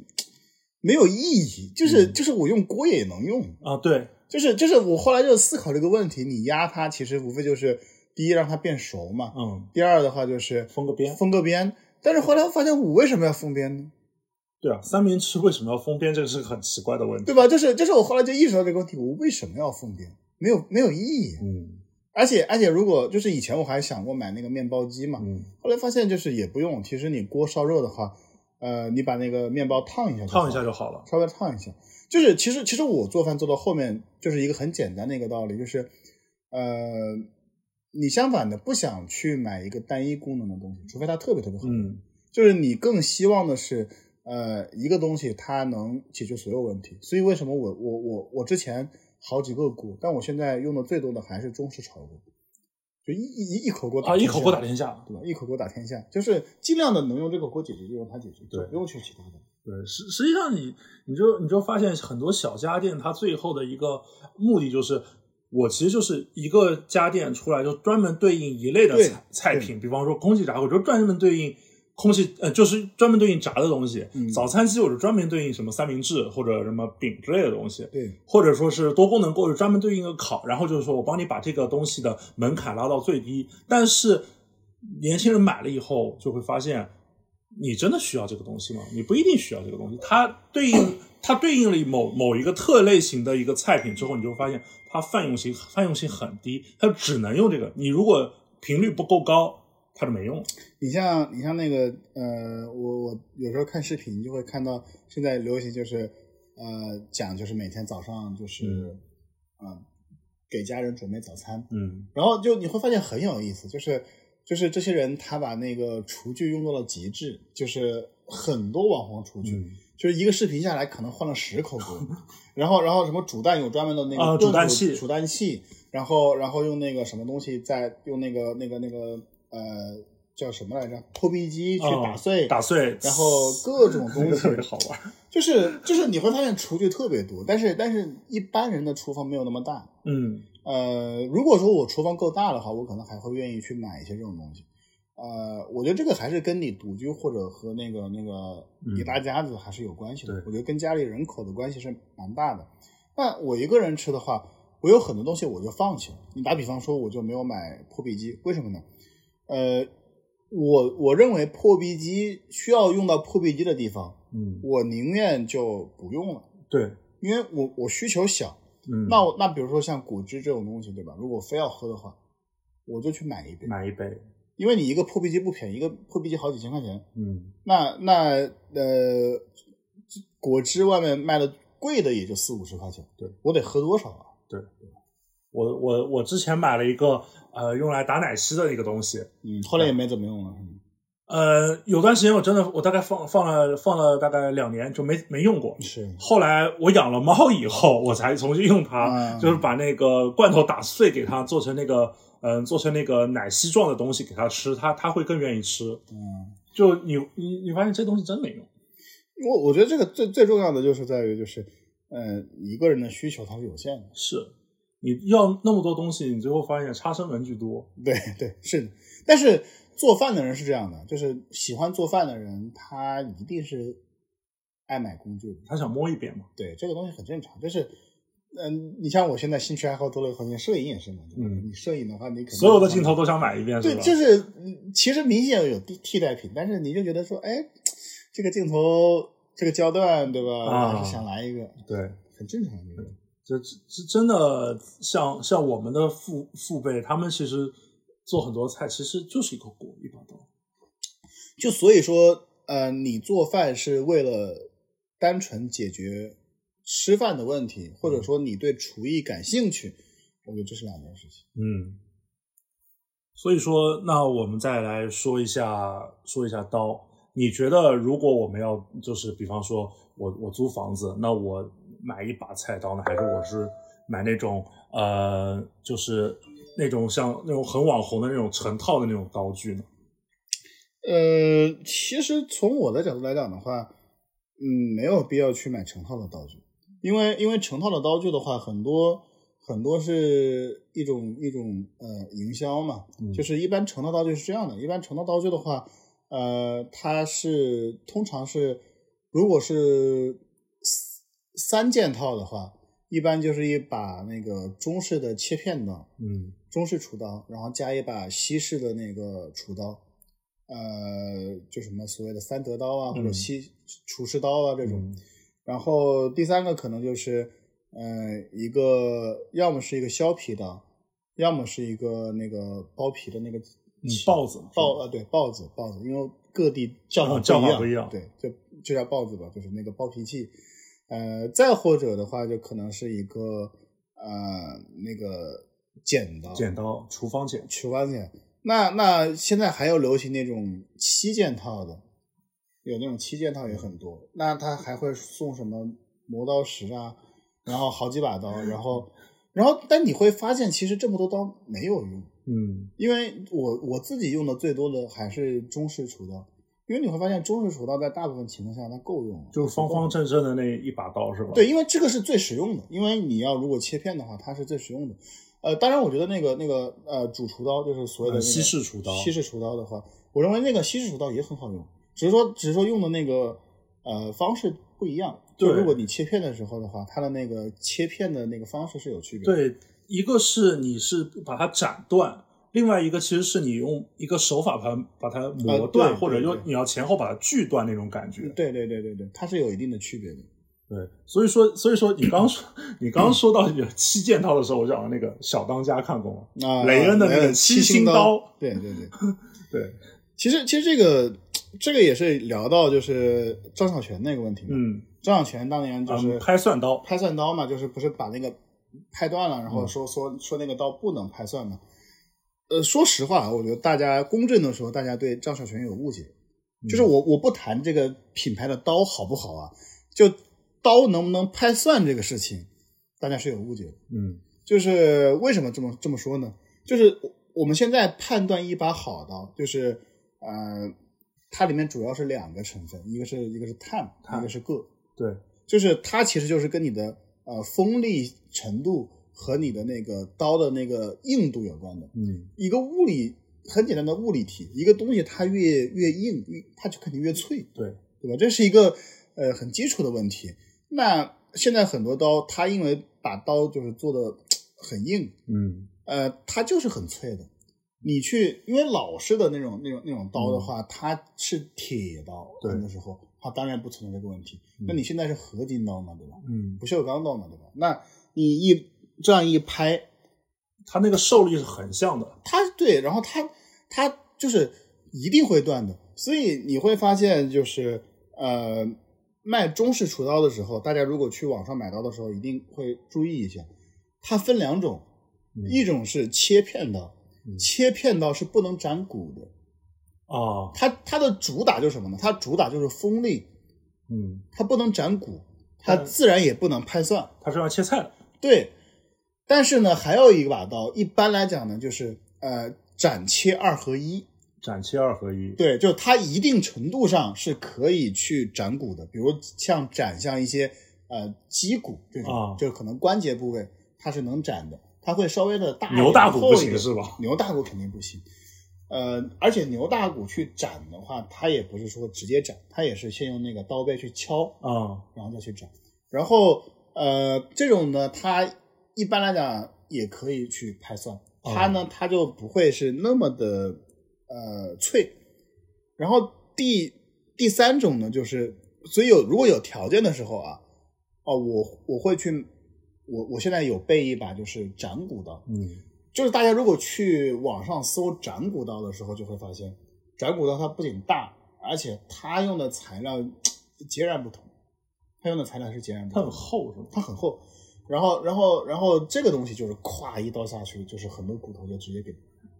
Speaker 2: 没有意义，就是、
Speaker 1: 嗯
Speaker 2: 就是我用锅也能用，
Speaker 1: 啊，对，
Speaker 2: 就是就是我后来就思考这个问题，你压它其实无非就是第一让它变熟嘛，
Speaker 1: 嗯，
Speaker 2: 第二的话就是
Speaker 1: 封个边。
Speaker 2: 封个边。但是后来发现我为什么要封边呢？
Speaker 1: 对啊，三明治为什么要封边？这个是个很奇怪的问题。
Speaker 2: 对吧？就是就是我后来就意识到这个问题，我为什么要封边？没有没有意义。
Speaker 1: 嗯
Speaker 2: 而且而且如果就是以前我还想过买那个面包机嘛，
Speaker 1: 嗯，
Speaker 2: 后来发现就是也不用。其实你锅烧热的话，呃，你把那个面包烫一下
Speaker 1: 烫一下就好了。
Speaker 2: 稍微烫一下。就是其实其实我做饭做到后面就是一个很简单的一个道理，就是呃，你相反的不想去买一个单一功能的东西，除非它特别特别好。
Speaker 1: 嗯
Speaker 2: 就是你更希望的是，呃，一个东西它能解决所有问题。所以为什么我我我我之前好几个锅，但我现在用的最多的还是中式炒锅，就一一一口锅打
Speaker 1: 啊，一口锅打天下。
Speaker 2: 对吧？一口锅打天下，就是尽量的能用这口锅解决就用它解决，
Speaker 1: 对
Speaker 2: 不用去其他的。
Speaker 1: 对，实实际上你你就你就发现很多小家电，它最后的一个目的就是，我其实就是一个家电出来就专门对应一类的菜菜品，比方说空气炸锅，就专门对应空气呃，就是专门对应炸的东西。
Speaker 2: 嗯
Speaker 1: 早餐机我是专门对应什么三明治或者什么饼之类的东西。
Speaker 2: 对，
Speaker 1: 或者说是多功能锅，就专门对应一个烤，然后就是说我帮你把这个东西的门槛拉到最低。但是年轻人买了以后就会发现，你真的需要这个东西吗？你不一定需要这个东西。它对应它对应了某某一个特类型的一个菜品之后，你就发现它泛用性泛用性很低，它只能用这个。你如果频率不够高，它就没用了。
Speaker 2: 你像你像那个呃，我我有时候看视频就会看到现在流行就是呃讲就是每天早上就是
Speaker 1: 嗯
Speaker 2: 呃给家人准备早餐，
Speaker 1: 嗯
Speaker 2: 然后就你会发现很有意思，就是就是这些人他把那个厨具用到了极致，就是很多网红厨具，
Speaker 1: 嗯
Speaker 2: 就是一个视频下来可能换了十口锅，然后然后什么煮蛋有专门的那个
Speaker 1: 煮蛋器
Speaker 2: 煮蛋器，然后然后用那个什么东西再用那个那个那个呃叫什么来着破壁机去打碎，
Speaker 1: 哦打碎，
Speaker 2: 然后各种东 西
Speaker 1: 特别好玩。
Speaker 2: 就是就是你会发现厨具特别多，但是但是一般人的厨房没有那么大，
Speaker 1: 嗯
Speaker 2: 呃，如果说我厨房够大的话，我可能还会愿意去买一些这种东西。呃，我觉得这个还是跟你独居或者和那个那个
Speaker 1: 嗯
Speaker 2: 一大家子还是有关系的。
Speaker 1: 对
Speaker 2: 我觉得跟家里人口的关系是蛮大的。那我一个人吃的话，我有很多东西我就放弃了。你打比方说，我就没有买破壁机，为什么呢？呃，我我认为破壁机需要用到破壁机的地方，
Speaker 1: 嗯，
Speaker 2: 我宁愿就不用了，
Speaker 1: 对，
Speaker 2: 因为我我需求小。
Speaker 1: 嗯，
Speaker 2: 那我那比如说像果汁这种东西，对吧？如果非要喝的话，我就去买一杯，
Speaker 1: 买一杯，
Speaker 2: 因为你一个破壁机不便宜，一个破壁机好几千块钱。
Speaker 1: 嗯
Speaker 2: 那那呃，果汁外面卖的贵的也就四五十块钱，
Speaker 1: 对
Speaker 2: 我得喝多少啊？
Speaker 1: 我我我之前买了一个呃用来打奶昔的一个东西，
Speaker 2: 嗯，后来也没怎么用了。嗯
Speaker 1: 呃，有段时间我真的我大概放放了放了大概两年就没没用过。
Speaker 2: 是，
Speaker 1: 后来我养了猫以后，我才重新用它，
Speaker 2: 嗯
Speaker 1: 就是把那个罐头打碎给它做成那个嗯、呃做成那个奶昔状的东西给它吃，它它会更愿意吃。
Speaker 2: 嗯，
Speaker 1: 就你你你发现这东西真没用。
Speaker 2: 我我觉得这个最最重要的就是在于就是，呃，一个人的需求它是有限的。
Speaker 1: 是，你要那么多东西，你最后发现差生文具多。
Speaker 2: 对对是的，但是做饭的人是这样的，就是喜欢做饭的人，他一定是爱买工具的。
Speaker 1: 他想摸一遍嘛。
Speaker 2: 对，这个东西很正常。就是，嗯，你像我现在兴趣爱好多了以后，你摄影也是嘛。
Speaker 1: 嗯
Speaker 2: 你摄影的话，你可能
Speaker 1: 所有的镜头都想买一遍，
Speaker 2: 对，
Speaker 1: 是吧？
Speaker 2: 就是嗯其实明显有替替代品，但是你就觉得说，哎，这个镜头这个焦段，对吧？
Speaker 1: 啊
Speaker 2: 还是想来一个，
Speaker 1: 对，
Speaker 2: 很正常这个。
Speaker 1: 这这这真的像像我们的父父辈，他们其实做很多菜，其实就是一个锅一把刀。
Speaker 2: 就所以说，呃，你做饭是为了单纯解决吃饭的问题，或者说你对厨艺感兴趣，我觉得这是两件事情。
Speaker 1: 嗯，所以说，那我们再来说一下说一下刀。你觉得，如果我们要就是，比方说我我租房子，那我买一把菜刀呢，还是我是买那种呃，就是那种像那种很网红的那种成套的那种刀具呢？
Speaker 2: 呃，其实从我的角度来讲的话，嗯，没有必要去买成套的刀具，因为因为成套的刀具的话，很多很多是一种一种呃营销嘛，
Speaker 1: 嗯
Speaker 2: 就是一般成套刀具是这样的，一般成套刀具的话，呃，它是通常是如果是三三件套的话，一般就是一把那个中式的切片刀，
Speaker 1: 嗯
Speaker 2: 中式厨刀，然后加一把西式的那个厨刀，呃，就什么所谓的三德刀啊，或者
Speaker 1: 嗯
Speaker 2: 西厨师刀啊这种。
Speaker 1: 嗯
Speaker 2: 然后第三个可能就是，呃，一个要么是一个削皮刀，要么是一个那个剥皮的那个
Speaker 1: 嗯刨子
Speaker 2: 刨啊对刨子刨子，因为各地叫法
Speaker 1: 哦叫法
Speaker 2: 不
Speaker 1: 不一样
Speaker 2: 对，就就叫刨子吧，就是那个剥皮器。呃，再或者的话，就可能是一个呃那个剪刀，
Speaker 1: 剪刀，厨房剪。
Speaker 2: 厨房剪。那那现在还有流行那种七件套的，有那种七件套也很多。那他还会送什么磨刀石啊，然后好几把刀，然后然后但你会发现，其实这么多刀没有用，
Speaker 1: 嗯
Speaker 2: 因为我我自己用的最多的还是中式厨刀，因为你会发现中式厨刀在大部分情况下它够用了，
Speaker 1: 就是方方正正的那一把刀是吧？
Speaker 2: 对，因为这个是最实用的，因为你要如果切片的话，它是最实用的。呃，当然，我觉得那个那个呃主厨刀就是所谓的、那个
Speaker 1: 呃西式厨刀
Speaker 2: 西式厨刀的话，我认为那个西式厨刀也很好用，只是说只是说用的那个呃方式不一样。就
Speaker 1: 对
Speaker 2: 如果你切片的时候的话，它的那个切片的那个方式是有区别的。
Speaker 1: 对，一个是你是把它斩断，另外一个其实是你用一个手法把它把它磨
Speaker 2: 呃
Speaker 1: 断，
Speaker 2: 对
Speaker 1: 或者用你要前后把它锯断那种感觉。
Speaker 2: 对对对对对，它是有一定的区别的。
Speaker 1: 对，所以说所以说你刚说你刚刚说到有七件套的时候，我讲那个小当家看过吗？
Speaker 2: 啊，
Speaker 1: 雷恩的那个七
Speaker 2: 七
Speaker 1: 星刀
Speaker 2: 刀，对对对。
Speaker 1: 对，
Speaker 2: 其实其实这个这个也是聊到就是张小泉那个问题嘛。
Speaker 1: 嗯，
Speaker 2: 张小泉当年就是
Speaker 1: 嗯拍蒜刀，
Speaker 2: 拍蒜刀嘛，就是不是把那个拍断了，然后
Speaker 1: 嗯
Speaker 2: 说、说说那个刀不能拍蒜嘛。呃，说实话，我觉得大家公正的说，大家对张小泉有误解。
Speaker 1: 嗯
Speaker 2: 就是我我不谈这个品牌的刀好不好啊，就刀能不能拍蒜这个事情，大家是有误解的。
Speaker 1: 嗯
Speaker 2: 就是为什么这么这么说呢？就是我们现在判断一把好刀，就是呃，它里面主要是两个成分，一个是一个是碳，
Speaker 1: 碳
Speaker 2: 一个是铬。
Speaker 1: 对，
Speaker 2: 就是它其实就是跟你的呃锋利程度和你的那个刀的那个硬度有关的。
Speaker 1: 嗯
Speaker 2: 一个物理很简单的物理题，一个东西它越越硬，越它就肯定越脆，
Speaker 1: 对，
Speaker 2: 对吧？这是一个呃很基础的问题。那现在很多刀，它因为把刀就是做的很硬，
Speaker 1: 嗯
Speaker 2: 呃，它就是很脆的。你去，因为老式的那种那种那种刀的话，它是铁刀，
Speaker 1: 对
Speaker 2: 很多时候它当然不存在这个问题。
Speaker 1: 嗯
Speaker 2: 那你现在是合金刀嘛，对吧？
Speaker 1: 嗯，
Speaker 2: 不锈钢刀嘛，对吧？那你一这样一拍，
Speaker 1: 它那个受力是很像的，
Speaker 2: 它对，然后它它就是一定会断的。所以你会发现，就是呃，卖中式厨刀的时候，大家如果去网上买刀的时候，一定会注意一下，它分两种，
Speaker 1: 嗯
Speaker 2: 一种是切片刀，
Speaker 1: 嗯
Speaker 2: 切片刀是不能斩骨的。
Speaker 1: 啊，
Speaker 2: 它它的主打就是什么呢？它主打就是锋利，
Speaker 1: 嗯，
Speaker 2: 它不能斩骨，它
Speaker 1: 嗯
Speaker 2: 自然也不能拍蒜。
Speaker 1: 它是要切菜的，
Speaker 2: 对，但是呢，还有一把刀，一般来讲呢，就是呃斩切二合一。
Speaker 1: 斩切二合一，
Speaker 2: 对，就它一定程度上是可以去斩骨的，比如像斩像一些呃脊骨这种，
Speaker 1: 啊
Speaker 2: 就可能关节部位它是能斩的。它会稍微的大
Speaker 1: 牛大骨不行是吧？
Speaker 2: 牛大骨肯定不行。呃，而且牛大骨去斩的话，它也不是说直接斩，它也是先用那个刀背去敲，
Speaker 1: 啊，
Speaker 2: 然后再去斩。然后呃，这种呢，它一般来讲也可以去拍蒜，它呢它就不会是那么的呃脆。然后第第三种呢，就是所以有如果有条件的时候啊，哦，我我会去，我我现在有备一把就是斩骨刀，
Speaker 1: 嗯
Speaker 2: 就是大家如果去网上搜斩骨刀的时候，就会发现，斩骨刀它不仅大，而且它用的材料 截然不同，它用的材料是截然不
Speaker 1: 它
Speaker 2: 同它，
Speaker 1: 很厚是吗？
Speaker 2: 它很厚，然后然后然后这个东西就是咵一刀下去，就是很多骨头就直接给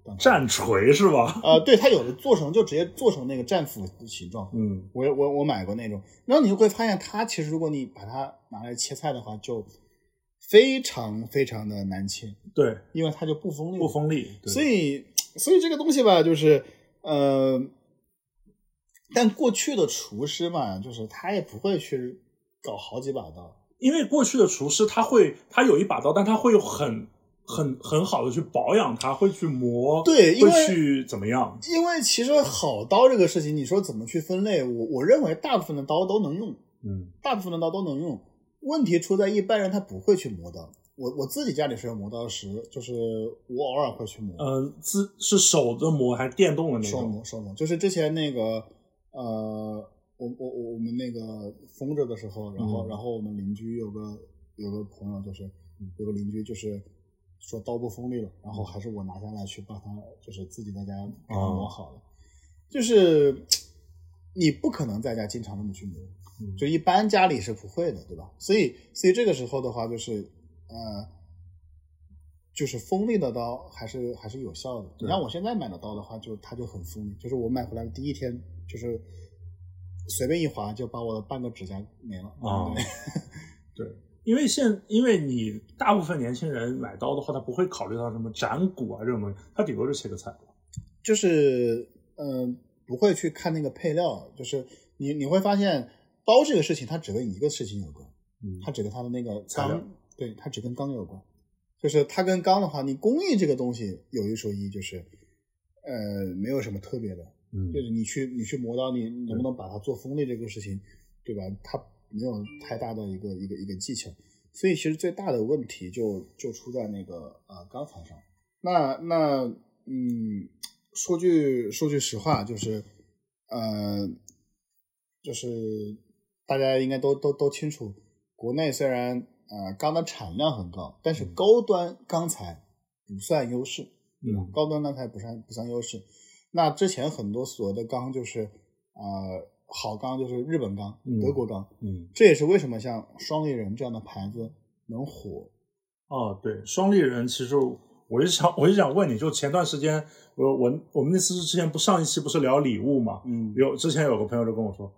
Speaker 2: 断开。
Speaker 1: 战锤是吧？
Speaker 2: 呃，对，它有的做成就直接做成那个战斧的形状，
Speaker 1: 嗯
Speaker 2: 我我我买过那种，然后你就会发现它其实如果你把它拿来切菜的话，就非常非常的难切，
Speaker 1: 对，
Speaker 2: 因为它就不锋利，
Speaker 1: 不锋利，对
Speaker 2: 所以，所以这个东西吧，就是呃，但过去的厨师嘛，就是他也不会去搞好几把刀，
Speaker 1: 因为过去的厨师他会，他有一把刀，但他会有很很很好的去保养它，会去磨，
Speaker 2: 对
Speaker 1: 会去怎么样？
Speaker 2: 因为其实好刀这个事情，你说怎么去分类，我我认为大部分的刀都能用，
Speaker 1: 嗯
Speaker 2: 大部分的刀都能用，问题出在一般人他不会去磨刀。我我自己家里是有磨刀石，就是我偶尔会去磨，
Speaker 1: 嗯，自是手的磨还是电动的那种手？
Speaker 2: 磨手磨，就是之前那个呃，我我我我们那个封着的时候，然后、
Speaker 1: 嗯
Speaker 2: 然后我们邻居有个有个朋友，就是有个邻居就是说刀不锋利了，然后还是我拿下来去帮他，就是自己在家给他磨好了，就是你不可能在家经常这么去磨，
Speaker 1: 嗯
Speaker 2: 就一般家里是不会的，对吧？所以所以这个时候的话，就是呃。就是锋利的刀还是还是有效的。你
Speaker 1: 对
Speaker 2: 像我现在买的刀的话，就它就很锋利，就是我买回来的第一天，就是随便一划就把我的半个指甲没了。
Speaker 1: 啊
Speaker 2: 对
Speaker 1: 对，因为现因为你大部分年轻人买刀的话，他不会考虑到什么斩骨啊这种东西，他顶多就切个菜。
Speaker 2: 就是嗯、呃不会去看那个配料，就是你你会发现刀这个事情，它只跟一个事情有关，
Speaker 1: 嗯
Speaker 2: 它只跟它的那个钢，对，它只跟钢有关。就是它跟钢的话，你工艺这个东西有一说一，就是呃没有什么特别的，
Speaker 1: 嗯
Speaker 2: 就是你去你去磨刀，你能不能把它做锋利这个事情，对吧？它没有太大的一个一个一个技巧，所以其实最大的问题就就出在那个呃钢材上。那那嗯，说句说句实话，就是呃，就是大家应该都都都清楚，国内虽然呃钢的产量很高，但是高端钢材不算优势。
Speaker 1: 嗯
Speaker 2: 高端钢材不算不算优势。那之前很多所谓的钢就是，呃，好钢就是日本钢、
Speaker 1: 嗯
Speaker 2: 德国钢，
Speaker 1: 嗯
Speaker 2: 这也是为什么像双立人这样的牌子能火。
Speaker 1: 哦，对，双立人其实我就想我就想问你，就前段时间我我我们那次之前不上一期不是聊礼物嘛？
Speaker 2: 嗯，
Speaker 1: 有之前有个朋友就跟我说，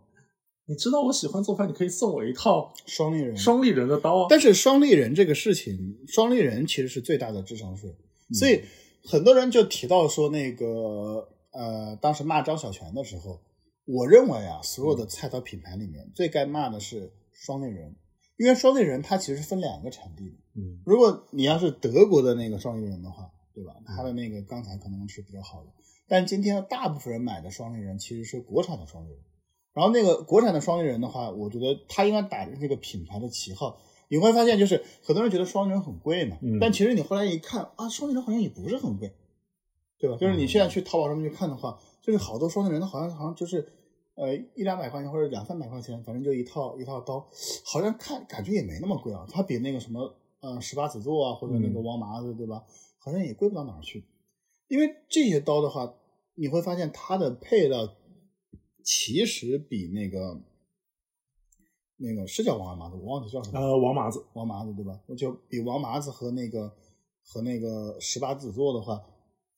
Speaker 1: 你知道我喜欢做饭，你可以送我一套
Speaker 2: 双立人，
Speaker 1: 双立人的刀啊。
Speaker 2: 但是双立人这个事情，双立人其实是最大的智商税，
Speaker 1: 嗯
Speaker 2: 所以很多人就提到说那个呃，当时骂张小泉的时候，我认为啊，所有的菜刀品牌里面最该骂的是双立人，因为双立人它其实是分两个产地的。
Speaker 1: 嗯
Speaker 2: 如果你要是德国的那个双立人的话，对吧？它的那个钢材可能是比较好的，但今天大部分人买的双立人其实是国产的双立人。然后那个国产的双立人的话，我觉得他应该打着这个品牌的旗号。你会发现，就是很多人觉得双立人很贵嘛，
Speaker 1: 嗯
Speaker 2: 但其实你后来一看啊，双立人好像也不是很贵，对吧？就是你现在去淘宝上面去看的话，就是好多双立人好像好像就是呃一两百块钱或者两三百块钱，反正就一套一套刀，好像看感觉也没那么贵啊。它比那个什么呃十八子座啊或者那个
Speaker 1: 嗯
Speaker 2: 王麻子对吧，好像也贵不到哪儿去。因为这些刀的话，你会发现它的配料其实比那个那个是叫王麻子，我忘记叫什么。
Speaker 1: 呃，王麻子，
Speaker 2: 王麻子对吧？就比王麻子和那个和那个十八子座的话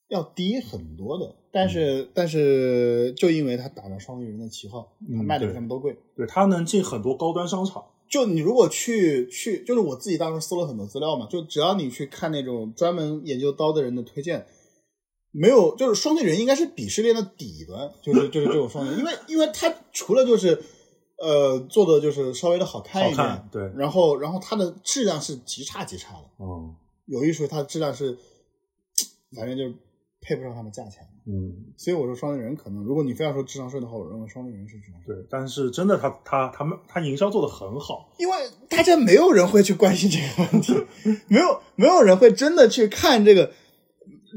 Speaker 2: 要低很多的，但是、但是就因为它打着双立人的旗号，它
Speaker 1: 嗯
Speaker 2: 卖的比
Speaker 1: 对
Speaker 2: 他们都贵。
Speaker 1: 对，它能进很多高端商场。
Speaker 2: 就你如果去去，就是我自己当时搜了很多资料嘛，就只要你去看那种专门研究刀的人的推荐，没有就是双立人应该是鄙视链的底端，就是就是这种双立人，因为因为它除了就是呃做的就是稍微的好看一点，
Speaker 1: 对
Speaker 2: 然后然后它的质量是极差极差的。
Speaker 1: 嗯，
Speaker 2: 有一说一，它的质量是，反正就是配不上它的价钱。
Speaker 1: 嗯，
Speaker 2: 所以我说双立人可能，如果你非要说智商税的话，我认为双立人是智商税，
Speaker 1: 对，但是真的他他他们他营销做的很好，
Speaker 2: 因为大家没有人会去关心这个问题，没有没有人会真的去看这个。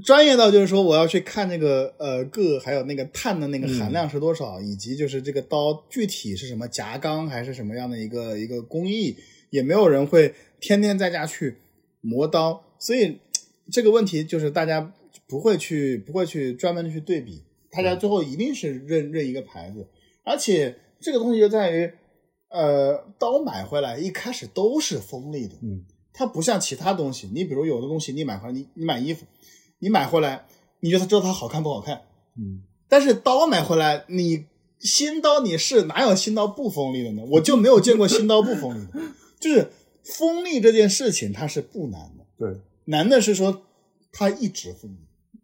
Speaker 2: 专业到就是说，我要去看那个呃铬，还有那个碳的那个含量是多少，以及就是这个刀具体是什么夹钢还是什么样的一个一个工艺，也没有人会天天在家去磨刀，所以这个问题就是大家不会去不会去专门的去对比，大家最后一定是认认一个牌子，而且这个东西就在于，呃，刀买回来一开始都是锋利的，
Speaker 1: 嗯，
Speaker 2: 它不像其他东西，你比如有的东西你买回来，你你买衣服。你买回来，你觉得知道它好看不好看？
Speaker 1: 嗯，
Speaker 2: 但是刀买回来，你新刀你是哪有新刀不锋利的呢？我就没有见过新刀不锋利的。就是锋利这件事情，它是不难的。
Speaker 1: 对，
Speaker 2: 难的是说它一直锋利。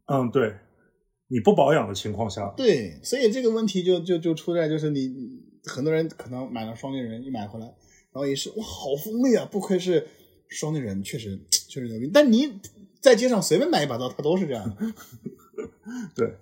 Speaker 1: 嗯，对，你不保养的情况下，
Speaker 2: 对，所以这个问题就就就出在就是你很多人可能买了双立人，一买回来，然后也是哇，好锋利啊！不愧是双立人，确实 确实牛逼。但你。在街上随便买一把刀，它都是这样的。
Speaker 1: 对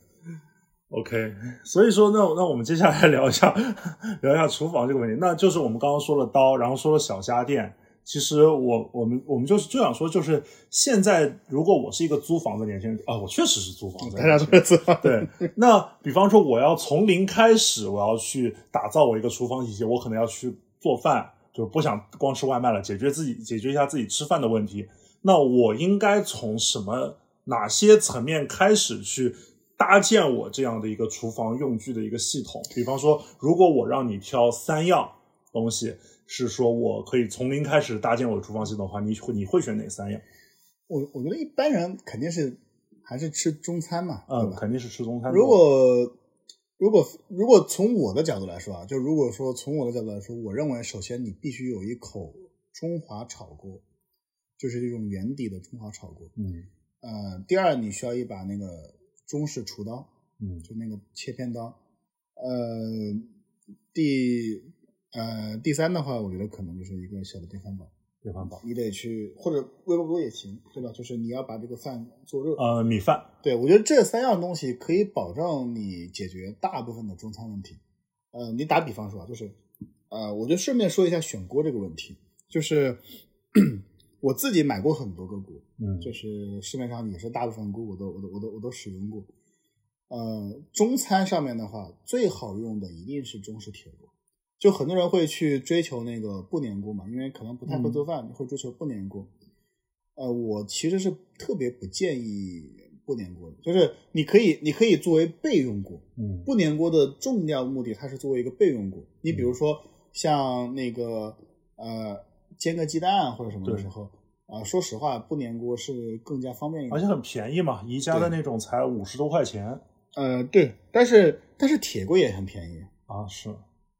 Speaker 1: ，OK，所以说，那那我们接下来聊一下，聊一下厨房这个问题。那就是我们刚刚说了刀，然后说了小家电。其实我我们我们就是就想说，就是现在如果我是一个租房的年轻人啊，我确实是租房子，
Speaker 2: 大家都是租房。
Speaker 1: 对，那比方说我要从零开始，我要去打造我一个厨房体系，我可能要去做饭，就是不想光吃外卖了，解决自己解决一下自己吃饭的问题。那我应该从什么哪些层面开始去搭建我这样的一个厨房用具的一个系统？比方说，如果我让你挑三样东西，是说我可以从零开始搭建我的厨房系统的话，你会你会选哪三样？
Speaker 2: 我我觉得一般人肯定是还是吃中餐嘛，
Speaker 1: 嗯，肯定是吃中餐。
Speaker 2: 如果如果如果从我的角度来说啊，就如果说从我的角度来说，我认为首先你必须有一口中华炒锅。就是这种圆底的中华炒锅，
Speaker 1: 嗯，
Speaker 2: 呃，第二你需要一把那个中式厨刀，
Speaker 1: 嗯，
Speaker 2: 就那个切片刀，呃，第呃第三的话，我觉得可能就是一个小的电饭煲，
Speaker 1: 电饭煲，
Speaker 2: 你得去或者微波炉也行，对吧？就是你要把这个饭做热，
Speaker 1: 呃，米饭，
Speaker 2: 对我觉得这三样东西可以保证你解决大部分的中餐问题。呃，你打比方说啊，就是呃，我就顺便说一下选锅这个问题，就是。我自己买过很多个锅，
Speaker 1: 嗯，
Speaker 2: 就是市面上也是大部分锅我都我都我都我都使用过。呃，中餐上面的话，最好用的一定是中式铁锅。就很多人会去追求那个不粘锅嘛，因为可能不太会做饭，会追求不粘锅。呃，我其实是特别不建议不粘锅的，就是你可以你可以作为备用锅，
Speaker 1: 嗯，
Speaker 2: 不粘锅的重要目的它是作为一个备用锅。你比如说像那个呃。煎个鸡蛋或者什么的时候，啊，说实话，不粘锅是更加方便一点，
Speaker 1: 而且很便宜嘛，宜家的那种才五十多块钱。
Speaker 2: 呃，对，但是但是铁锅也很便宜
Speaker 1: 啊，是，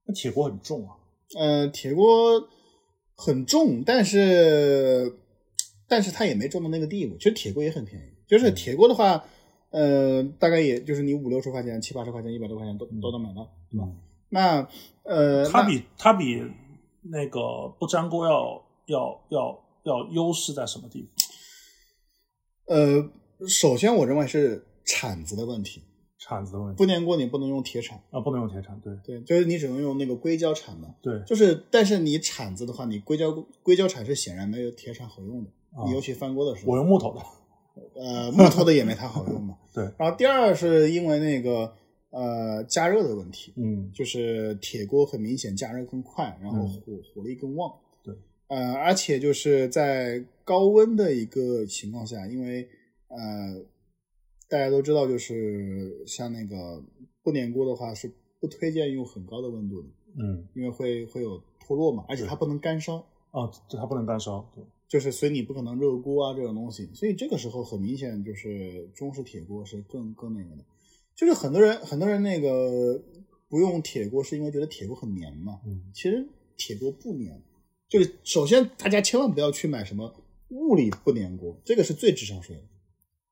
Speaker 1: 那铁锅很重啊。
Speaker 2: 呃，铁锅很重，但是但是它也没重到那个地步。其实铁锅也很便宜，就是铁锅的话，呃，大概也就是你五六十块钱、七八十块钱、一百多块钱都都能买到，对吧？那呃，
Speaker 1: 它比它比。那个不粘锅要要要要优势在什么地方？
Speaker 2: 呃，首先我认为是铲子的问题。
Speaker 1: 铲子的问题。
Speaker 2: 不粘锅你不能用铁铲
Speaker 1: 啊，不能用铁铲，对
Speaker 2: 对，就是你只能用那个硅胶铲嘛。
Speaker 1: 对，
Speaker 2: 就是但是你铲子的话，你硅胶硅胶铲是显然没有铁铲好用的，你尤其翻锅的时候。
Speaker 1: 我用木头的，
Speaker 2: 呃，木头的也没它好用嘛。
Speaker 1: 对。
Speaker 2: 然后第二是因为那个。呃，加热的问题，
Speaker 1: 嗯，
Speaker 2: 就是铁锅很明显加热更快，然后火火力更旺，
Speaker 1: 对，
Speaker 2: 呃，而且就是在高温的一个情况下，因为呃，大家都知道，就是像那个不粘锅的话是不推荐用很高的温度的，
Speaker 1: 嗯，
Speaker 2: 因为会会有脱落嘛，而且它不能干烧，
Speaker 1: 啊，对，它不能干烧，对，
Speaker 2: 就是所以你不可能热锅啊这种东西，所以这个时候很明显就是中式铁锅是更更那个的。就是很多人很多人那个不用铁锅，是因为觉得铁锅很粘嘛。
Speaker 1: 嗯，
Speaker 2: 其实铁锅不粘。就是首先大家千万不要去买什么物理不粘锅，这个是最智商税的。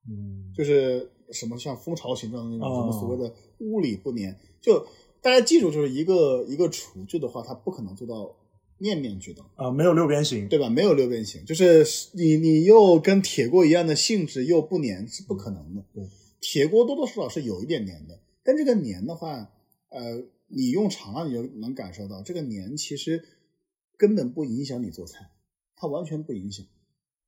Speaker 1: 嗯，
Speaker 2: 就是什么像蜂巢形状的那种什么所谓的物理不粘，就大家记住，就是一个一个厨具的话，它不可能做到面面俱到，
Speaker 1: 啊、没有六边形，
Speaker 2: 对吧？没有六边形，就是你你又跟铁锅一样的性质又不粘是不可能的。
Speaker 1: 对，
Speaker 2: 铁锅多多少少是有一点粘的，但这个粘的话，呃，你用长了你就能感受到，这个粘其实根本不影响你做菜，它完全不影响。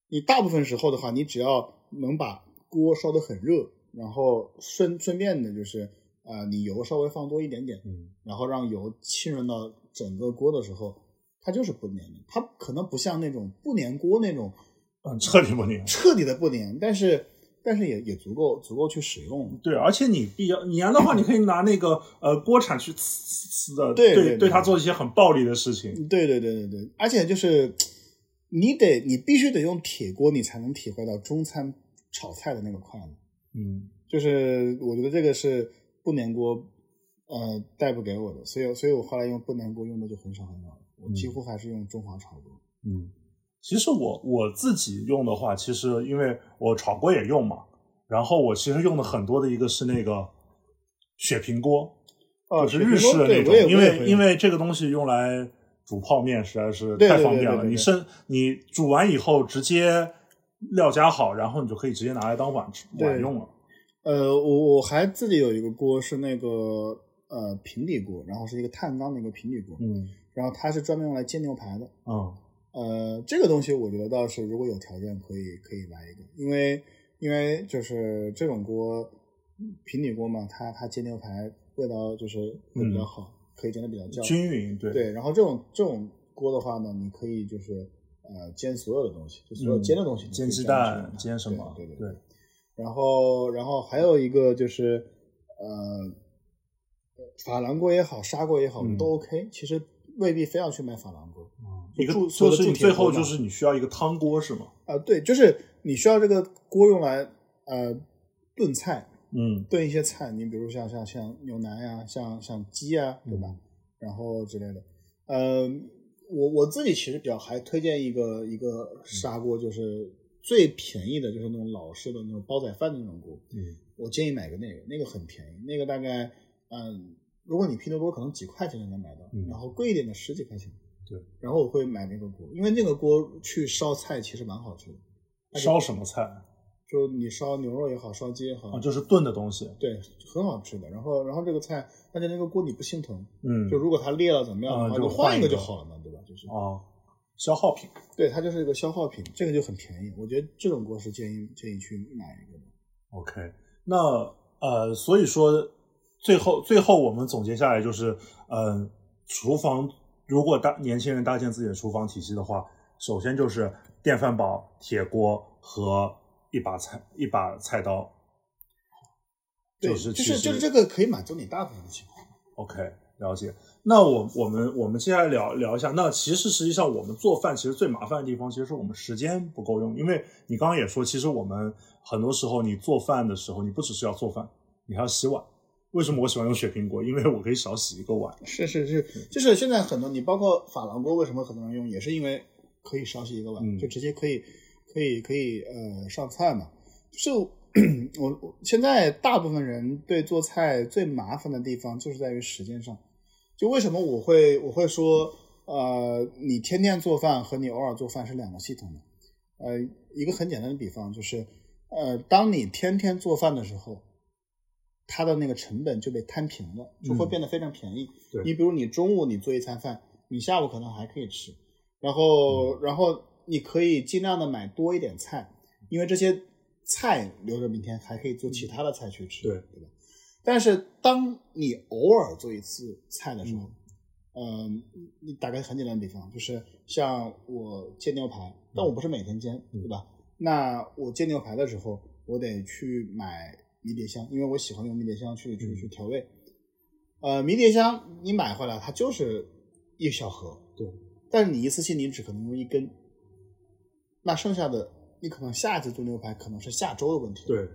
Speaker 2: 你大部分时候的话，你只要能把锅烧得很热，然后顺顺便的就是，呃，你油稍微放多一点点，
Speaker 1: 嗯
Speaker 2: 然后让油浸润到整个锅的时候，它就是不粘的。它可能不像那种不粘锅那种
Speaker 1: 嗯，彻底不粘。
Speaker 2: 彻底的不粘，但是但是也也足够足够去使用。
Speaker 1: 对，而且你必要粘的话，你可以拿那个呃锅铲去呲呲呲的，
Speaker 2: 对对对
Speaker 1: 对它做一些很暴力的事情。
Speaker 2: 对对对对对，而且就是你得你必须得用铁锅，你才能体会到中餐炒菜的那个筷子。
Speaker 1: 嗯
Speaker 2: 就是我觉得这个是不粘锅呃带不给我的，所以所以我后来用不粘锅用的就很少很少了，我几乎还是用中华炒锅。
Speaker 1: 嗯，其实我我自己用的话，其实因为我炒锅也用嘛，然后我其实用的很多的一个是那个雪平锅，
Speaker 2: 哦
Speaker 1: 就是日式的那
Speaker 2: 对，
Speaker 1: 种，因为因为这个东西用来煮泡面实在是太方便了。
Speaker 2: 对对对
Speaker 1: 你生你煮完以后直接料加好，然后你就可以直接拿来当碗吃
Speaker 2: 对
Speaker 1: 碗用了。
Speaker 2: 呃，我我还自己有一个锅是那个呃平底锅，然后是一个碳钢的一个平底锅，
Speaker 1: 嗯
Speaker 2: 然后它是专门用来煎牛排的。
Speaker 1: 嗯
Speaker 2: 呃，这个东西我觉得倒是如果有条件可以可以来一个，因为因为就是这种锅平底锅嘛，它它煎牛排味道就是会比较好，可以煎的比较焦。
Speaker 1: 嗯均匀对
Speaker 2: 对，然后这种这种锅的话呢，你可以就是呃煎所有的东西，就所有
Speaker 1: 嗯
Speaker 2: 煎的东西，
Speaker 1: 煎鸡蛋煎什么
Speaker 2: 对对
Speaker 1: 对
Speaker 2: 然后然后还有一个就是呃珐琅锅也好，砂锅也好、
Speaker 1: 嗯
Speaker 2: 都 OK，其实未必非要去买珐琅锅。
Speaker 1: 一个
Speaker 2: 铸所
Speaker 1: 就是
Speaker 2: 谓的铸铁
Speaker 1: 你最后就是你需要一个汤锅是吗？
Speaker 2: 啊、对，就是你需要这个锅用来呃炖菜，
Speaker 1: 嗯
Speaker 2: 炖一些菜，你比如像像像牛腩呀、像像鸡啊，对吧？
Speaker 1: 嗯
Speaker 2: 然后之类的。呃，我我自己其实比较还推荐一个一个砂锅，就是最便宜的，就是那种老式的那种煲仔饭的那种锅。
Speaker 1: 嗯
Speaker 2: 我建议买个那个，那个很便宜，那个大概嗯，如果你拼多多可能几块钱就能买到，
Speaker 1: 嗯
Speaker 2: 然后贵一点的十几块钱。
Speaker 1: 对，
Speaker 2: 然后我会买那个锅，因为那个锅去烧菜其实蛮好吃的。
Speaker 1: 烧什么菜
Speaker 2: 就你烧牛肉也好，烧鸡也好，
Speaker 1: 啊？就是炖的东西。
Speaker 2: 对，很好吃的。然后，然后这个菜，而且那个锅你不心疼，
Speaker 1: 嗯，
Speaker 2: 就如果它裂了怎么样的话，
Speaker 1: 啊就
Speaker 2: 就换一个就好了嘛？就是，
Speaker 1: 哦，消耗品。
Speaker 2: 对，它就是一个消耗品，这个就很便宜。我觉得这种锅是建议建议去买一个的。
Speaker 1: OK，那呃，所以说最后最后我们总结下来就是，嗯、厨房如果搭年轻人搭建自己的厨房体系的话，首先就是电饭煲、铁锅和一把菜一把菜刀。
Speaker 2: 对，
Speaker 1: 就是
Speaker 2: 就是就是这个可以满足你大部分的情况。
Speaker 1: OK，了解。那我我们我们接下来聊聊一下，那其实实际上我们做饭其实最麻烦的地方，其实是我们时间不够用。因为你刚刚也说，其实我们很多时候你做饭的时候，你不只是要做饭，你还要洗碗。为什么我喜欢用雪平锅？因为我可以少洗一个碗。
Speaker 2: 是是是，就是现在很多你包括珐琅锅，为什么很多人用，也是因为可以少洗一个碗，
Speaker 1: 嗯
Speaker 2: 就直接可以可以可以呃上菜嘛。就是我我现在大部分人对做菜最麻烦的地方就是在于时间上。就为什么我会我会说呃，你天天做饭和你偶尔做饭是两个系统呢。呃，一个很简单的比方就是，呃，当你天天做饭的时候，它的那个成本就被摊平了，就会
Speaker 1: 嗯
Speaker 2: 变得非常便宜。
Speaker 1: 对
Speaker 2: 你比如你中午你做一餐饭，你下午可能还可以吃，然后、然后你可以尽量的买多一点菜，因为这些菜留着明天还可以做其他的菜去吃，
Speaker 1: 对
Speaker 2: 对吧？但是当你偶尔做一次菜的时候，嗯、你打个很简单的比方，就是像我煎牛排，但我不是每天煎，
Speaker 1: 嗯。
Speaker 2: 对吧？那我煎牛排的时候，我得去买迷迭香，因为我喜欢用迷迭香去去
Speaker 1: 嗯。
Speaker 2: 去调味。呃，迷迭香你买回来它就是一小盒，
Speaker 1: 对，
Speaker 2: 但是你一次性你只可能用一根，那剩下的你可能下一次做牛排可能是下周的问题，，
Speaker 1: 对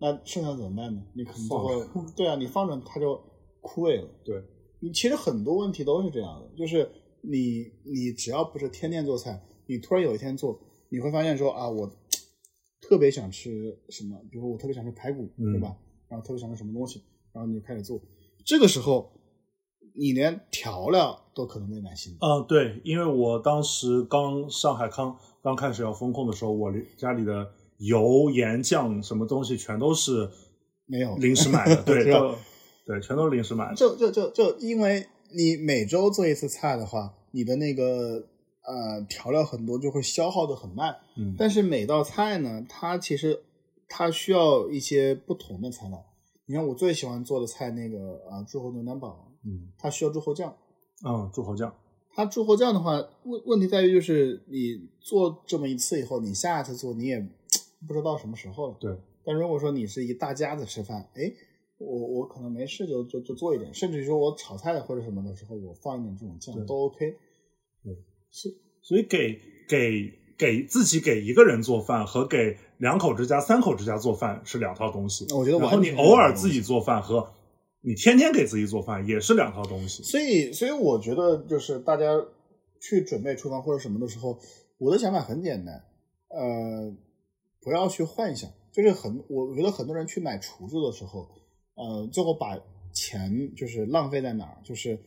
Speaker 2: 那剩下怎么办呢？你可能就会，对啊，你放着它就枯萎了。
Speaker 1: 对，
Speaker 2: 你其实很多问题都是这样的，就是你你只要不是天天做菜，你突然有一天做，你会发现说啊，我特别想吃什么，比如我特别想吃排骨，
Speaker 1: 嗯
Speaker 2: 对吧？然后特别想吃什么东西，然后你就开始做，这个时候你连调料都可能得买新的。
Speaker 1: 嗯，对，因为我当时刚上海刚刚开始要封控的时候，我家里的油、盐、酱什么东西全都是
Speaker 2: 没有
Speaker 1: 临时买的，对，都对，全都是临时买的。
Speaker 2: 就就就就因为你每周做一次菜的话，你的那个呃调料很多，就会消耗的很慢。
Speaker 1: 嗯，
Speaker 2: 但是每道菜呢，它其实它需要一些不同的材料。你看我最喜欢做的菜，那个啊诸侯牛腩煲，
Speaker 1: 嗯
Speaker 2: 它需要诸侯酱。
Speaker 1: 嗯，诸侯酱，
Speaker 2: 它诸侯酱的话，问问题在于就是你做这么一次以后，你下一次做你也不知道什么时候了。
Speaker 1: 对，
Speaker 2: 但如果说你是一大家子吃饭，哎，我我可能没事就就就做一点，甚至于说我炒菜或者什么的时候，我放一点这种酱都 OK。
Speaker 1: 对，是所以给给给自己给一个人做饭和给两口之家、三口之家做饭是两套东西。
Speaker 2: 我觉得
Speaker 1: 然后你偶尔自己做饭和你天天给自己做饭也是两套东西。
Speaker 2: 所以，所以我觉得就是大家去准备厨房或者什么的时候，我的想法很简单，呃，不要去幻想，就是很，我觉得很多人去买厨子的时候，呃，最后把钱就是浪费在哪儿，就是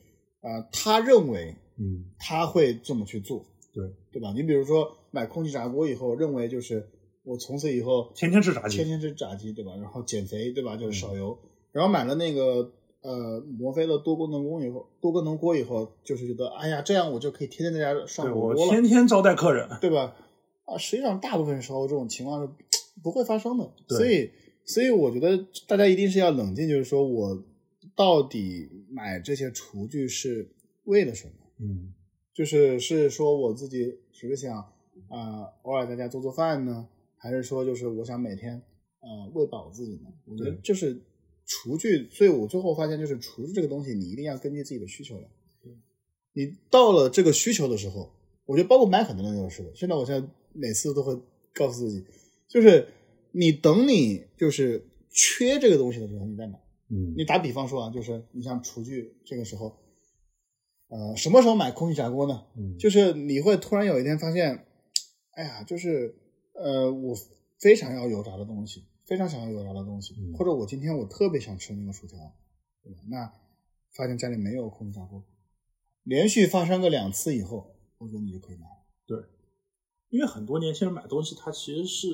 Speaker 2: 呃，他认为
Speaker 1: 嗯，
Speaker 2: 他会这么去做，
Speaker 1: 对，
Speaker 2: 对吧？你比如说买空气炸锅以后，认为就是我从此以后
Speaker 1: 天天吃炸鸡
Speaker 2: 天天吃炸鸡，对吧？然后减肥，对吧？就是
Speaker 1: 嗯
Speaker 2: 少油。然后买了那个呃摩飞的多功能锅以后，多功能锅以后，就是觉得哎呀，这样我就可以天天在家涮火锅了，
Speaker 1: 天天招待客人。
Speaker 2: 对吧？啊，实际上大部分时候这种情况是不会发生的。
Speaker 1: 对
Speaker 2: 所以，所以我觉得大家一定是要冷静，就是说我到底买这些厨具是为了什么？
Speaker 1: 嗯，
Speaker 2: 就是是说我自己只是想啊、呃偶尔在家做做饭呢，还是说就是我想每天呃喂饱自己呢？我觉得就是厨具，所以我最后发现就是厨具这个东西，你一定要根据自己的需求来。你到了这个需求的时候，我觉得包括买很多东西都是的。现在我现在每次都会告诉自己，就是你等你就是缺这个东西的时候，你再买。
Speaker 1: 嗯
Speaker 2: 你打比方说啊，就是你像厨具这个时候，呃，什么时候买空气炸锅呢？
Speaker 1: 嗯，
Speaker 2: 就是你会突然有一天发现，哎呀，就是呃，我非常要油炸的东西，非常想要油炸的东西，
Speaker 1: 嗯
Speaker 2: 或者我今天我特别想吃那个薯条，对吧？那发现家里没有空气炸锅，连续发生个两次以后，我觉得你也可以买。
Speaker 1: 对因为很多年轻人买东西，他其实是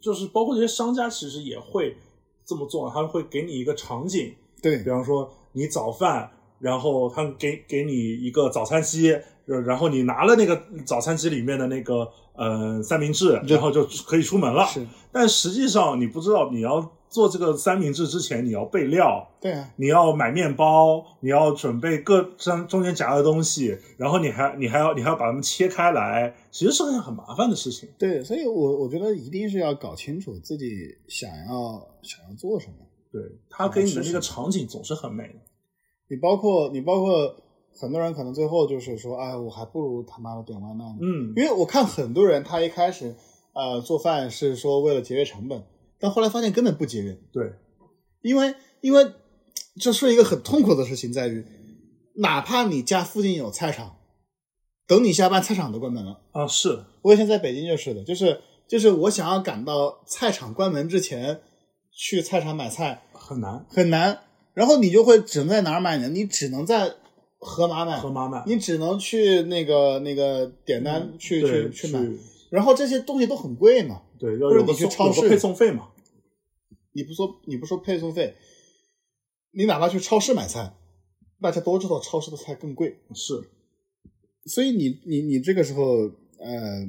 Speaker 1: 就是包括这些商家其实也会这么做，他会给你一个场景，
Speaker 2: 对
Speaker 1: 比方说你早饭，然后他给给你一个早餐机，呃然后你拿了那个早餐机里面的那个呃三明治，然后就可以出门了。
Speaker 2: 是，
Speaker 1: 但实际上你不知道，你要做这个三明治之前，你要备料，
Speaker 2: 对啊，
Speaker 1: 你要买面包，你要准备各中中间夹的东西，然后你还你还要你还要把它们切开来，其实是件很麻烦的事情。
Speaker 2: 对，所以我我觉得一定是要搞清楚自己想要想要做什么。
Speaker 1: 对，它给你的那个场景总是很美的。
Speaker 2: 你包括你包括很多人可能最后就是说，哎，我还不如他妈的点外卖呢。
Speaker 1: 嗯
Speaker 2: 因为我看很多人他一开始呃做饭是说为了节约成本，但后来发现根本不节约，
Speaker 1: 对，
Speaker 2: 因为因为这是一个很痛苦的事情，在于哪怕你家附近有菜场，等你下班菜场都关门了。
Speaker 1: 啊是，
Speaker 2: 我以前在北京就是的，就是就是我想要赶到菜场关门之前去菜场买菜
Speaker 1: 很难。
Speaker 2: 很难，然后你就会只能在哪儿买呢？你只能在盒马买，
Speaker 1: 盒马买，
Speaker 2: 你只能去那个那个点单去、
Speaker 1: 嗯
Speaker 2: 去去买，然后这些东西都很贵嘛。
Speaker 1: 对，要
Speaker 2: 你去超市
Speaker 1: 配送费嘛。
Speaker 2: 你不说你不说配送费，你哪怕去超市买菜，大家都知道超市的菜更贵，
Speaker 1: 是，
Speaker 2: 所以你你你这个时候呃，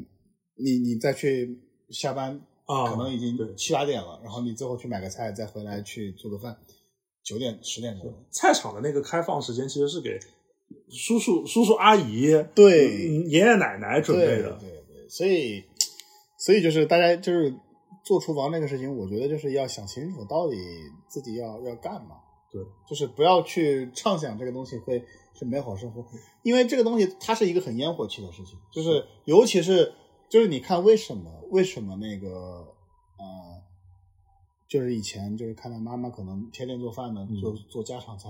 Speaker 2: 你你再去下班
Speaker 1: 啊
Speaker 2: 可能已经七八点了，然后你最后去买个菜，再回来去做个饭，九点十点钟。
Speaker 1: 菜场的那个开放时间其实是给叔叔、叔叔阿姨、
Speaker 2: 对
Speaker 1: 嗯爷爷奶奶准备
Speaker 2: 对
Speaker 1: 的。
Speaker 2: 对对，所以所以就是大家就是做厨房这个事情，我觉得就是要想清楚到底自己要要干嘛。
Speaker 1: 对，
Speaker 2: 就是不要去畅想这个东西会是美好生活，因为这个东西它是一个很烟火气的事情，就是尤其是就是你看为什么为什么那个呃，就是以前就是看到妈妈可能天天做饭呢，
Speaker 1: 嗯。
Speaker 2: 做做家常菜，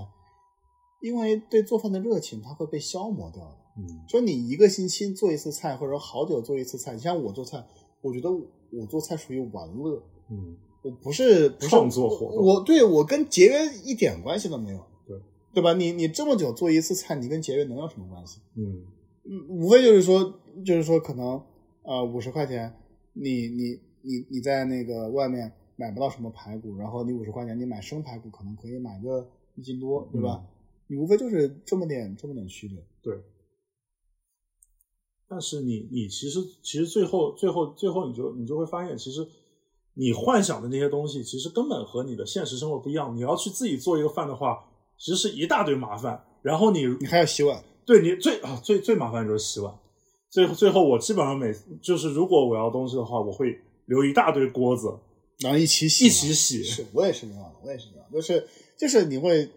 Speaker 2: 因为对做饭的热情它会被消磨掉的。
Speaker 1: 嗯，
Speaker 2: 说你一个星期做一次菜，或者好久做一次菜，你像我做菜，我觉得我做菜属于玩乐，
Speaker 1: 嗯，
Speaker 2: 我不是不是
Speaker 1: 创作活动
Speaker 2: 我对我跟节约一点关系都没有。
Speaker 1: 对，
Speaker 2: 对吧？你你这么久做一次菜，你跟节约能有什么关系？
Speaker 1: 嗯
Speaker 2: 嗯，无非就是说，就是说可能呃五十块钱，你你你你在那个外面买不到什么排骨，然后你五十块钱你买生排骨可能可以买个一斤多，对吧？你无非就是这么点这么点区别。
Speaker 1: 对。但是你你其实其实最后最后最后你就你就会发现，其实你幻想的那些东西，其实根本和你的现实生活不一样。你要去自己做一个饭的话，其实是一大堆麻烦。然后你
Speaker 2: 你还要洗碗，
Speaker 1: 对你最啊最最麻烦就是洗碗。最最后我基本上每就是如果我要东西的话，我会留一大堆锅子，
Speaker 2: 然后一起洗
Speaker 1: 一起洗。
Speaker 2: 是我也是那样的，我也是那样，就是就是你会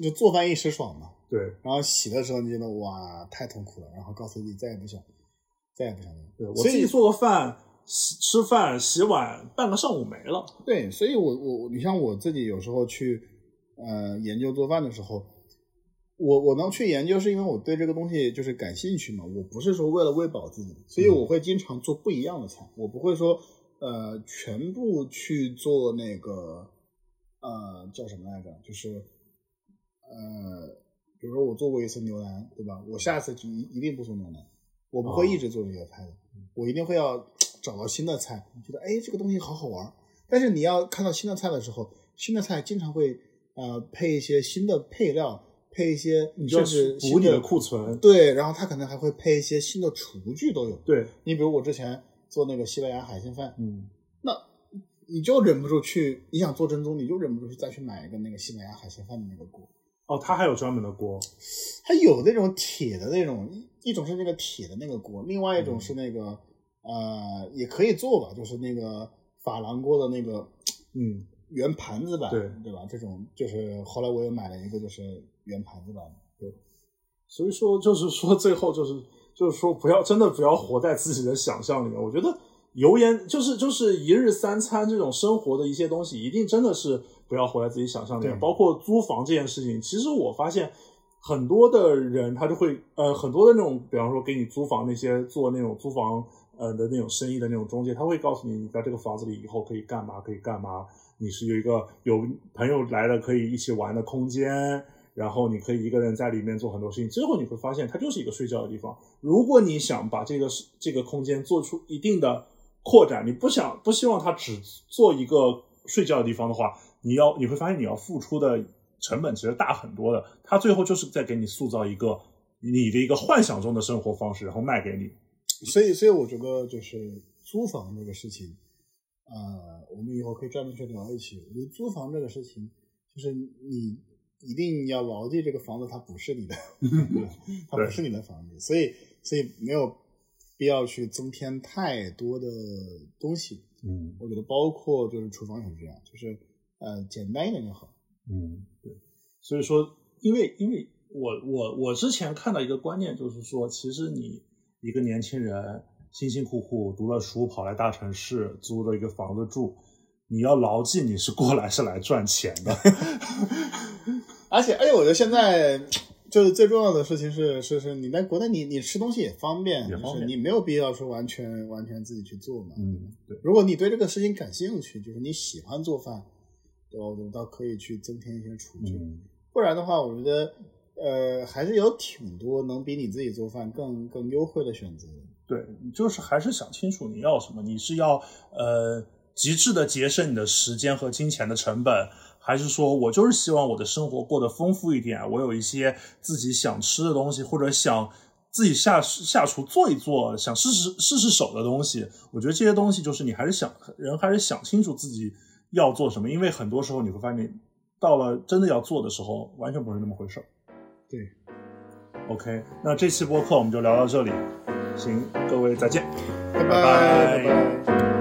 Speaker 2: 就做饭一时爽嘛。
Speaker 1: 对，
Speaker 2: 然后洗的时候你觉得哇太痛苦了，然后告诉自己再也不想，再也不想了。
Speaker 1: 对我自己做个饭、洗吃饭、洗碗，半个上午没了。
Speaker 2: 对，所以我我你像我自己有时候去呃研究做饭的时候，我我能去研究是因为我对这个东西就是感兴趣嘛，我不是说为了喂饱自己，所以我会经常做不一样的菜，我不会说呃全部去做那个呃叫什么来着，就是呃。比如说我做过一次牛腩，对吧？我下次就一一定不做牛腩，我不会一直做这些菜的，我一定会要找到新的菜，觉得哎这个东西好好玩。但是你要看到新的菜的时候，新的菜经常会呃配一些新的配料，配一些甚至
Speaker 1: 补你的库存。
Speaker 2: 对，然后它可能还会配一些新的厨具都有。
Speaker 1: 对
Speaker 2: 你比如我之前做那个西班牙海鲜饭，
Speaker 1: 嗯，
Speaker 2: 那你就忍不住去，你想做正宗，你就忍不住去再去买一个那个西班牙海鲜饭的那个锅。
Speaker 1: 哦，它还有专门的锅，
Speaker 2: 它有那种铁的那种，一种是那个铁的那个锅，另外一种是那个呃，也可以做吧，就是那个珐琅锅的那个，
Speaker 1: 嗯，
Speaker 2: 圆盘子吧，
Speaker 1: 对
Speaker 2: 对吧？这种就是后来我也买了一个，就是圆盘子吧，对。
Speaker 1: 所以说，就是说最后就是就是说，不要真的不要活在自己的想象里面。我觉得油盐就是就是一日三餐这种生活的一些东西，一定真的是。不要活在自己想象里面，包括租房这件事情。其实我发现很多的人，他就会呃，很多的那种，比方说给你租房那些做那种租房呃的那种生意的那种中介，他会告诉你，你在这个房子里以后可以干嘛，可以干嘛。你是有一个有朋友来了可以一起玩的空间，然后你可以一个人在里面做很多事情。最后你会发现，它就是一个睡觉的地方。如果你想把这个这个空间做出一定的扩展，你不想不希望它只做一个睡觉的地方的话。你要你会发现你要付出的成本其实大很多的，他最后就是在给你塑造一个你的一个幻想中的生活方式，然后卖给你。
Speaker 2: 所以，所以我觉得就是租房这个事情，呃，我们以后可以专门去聊一期。我觉得租房这个事情，就是你一定要牢记这个房子它不是你的，它不是你的房子，所以所以没有必要去增添太多的东西。
Speaker 1: 嗯，
Speaker 2: 我觉得包括就是厨房也是这样，就是。呃，简单一点就好。
Speaker 1: 嗯，对。所以说，因为因为我我我之前看到一个观念，就是说，其实你一个年轻人辛辛苦苦读了书，跑来大城市租了一个房子住，你要牢记你是过来是来赚钱的。
Speaker 2: 而 且而且，我觉得现在就是最重要的事情是是是，你在国内你你吃东西也方便，就是你没有必要说完全完全自己去做嘛。
Speaker 1: 嗯，对。
Speaker 2: 如果你对这个事情感兴趣，就是你喜欢做饭。我们倒可以去增添一些厨具，不然的话，我觉得呃还是有挺多能比你自己做饭更更优惠的选择。
Speaker 1: 对，就是还是想清楚你要什么，你是要呃极致的节省你的时间和金钱的成本，还是说我就是希望我的生活过得丰富一点，我有一些自己想吃的东西，或者想自己下下厨做一做，想试试试试手的东西。我觉得这些东西就是你还是想人还是想清楚自己。要做什么？因为很多时候你会发现，到了真的要做的时候，完全不是那么回事儿。
Speaker 2: 对
Speaker 1: ，OK，那这期播客我们就聊到这里，行，各位再见，
Speaker 2: 拜拜拜拜。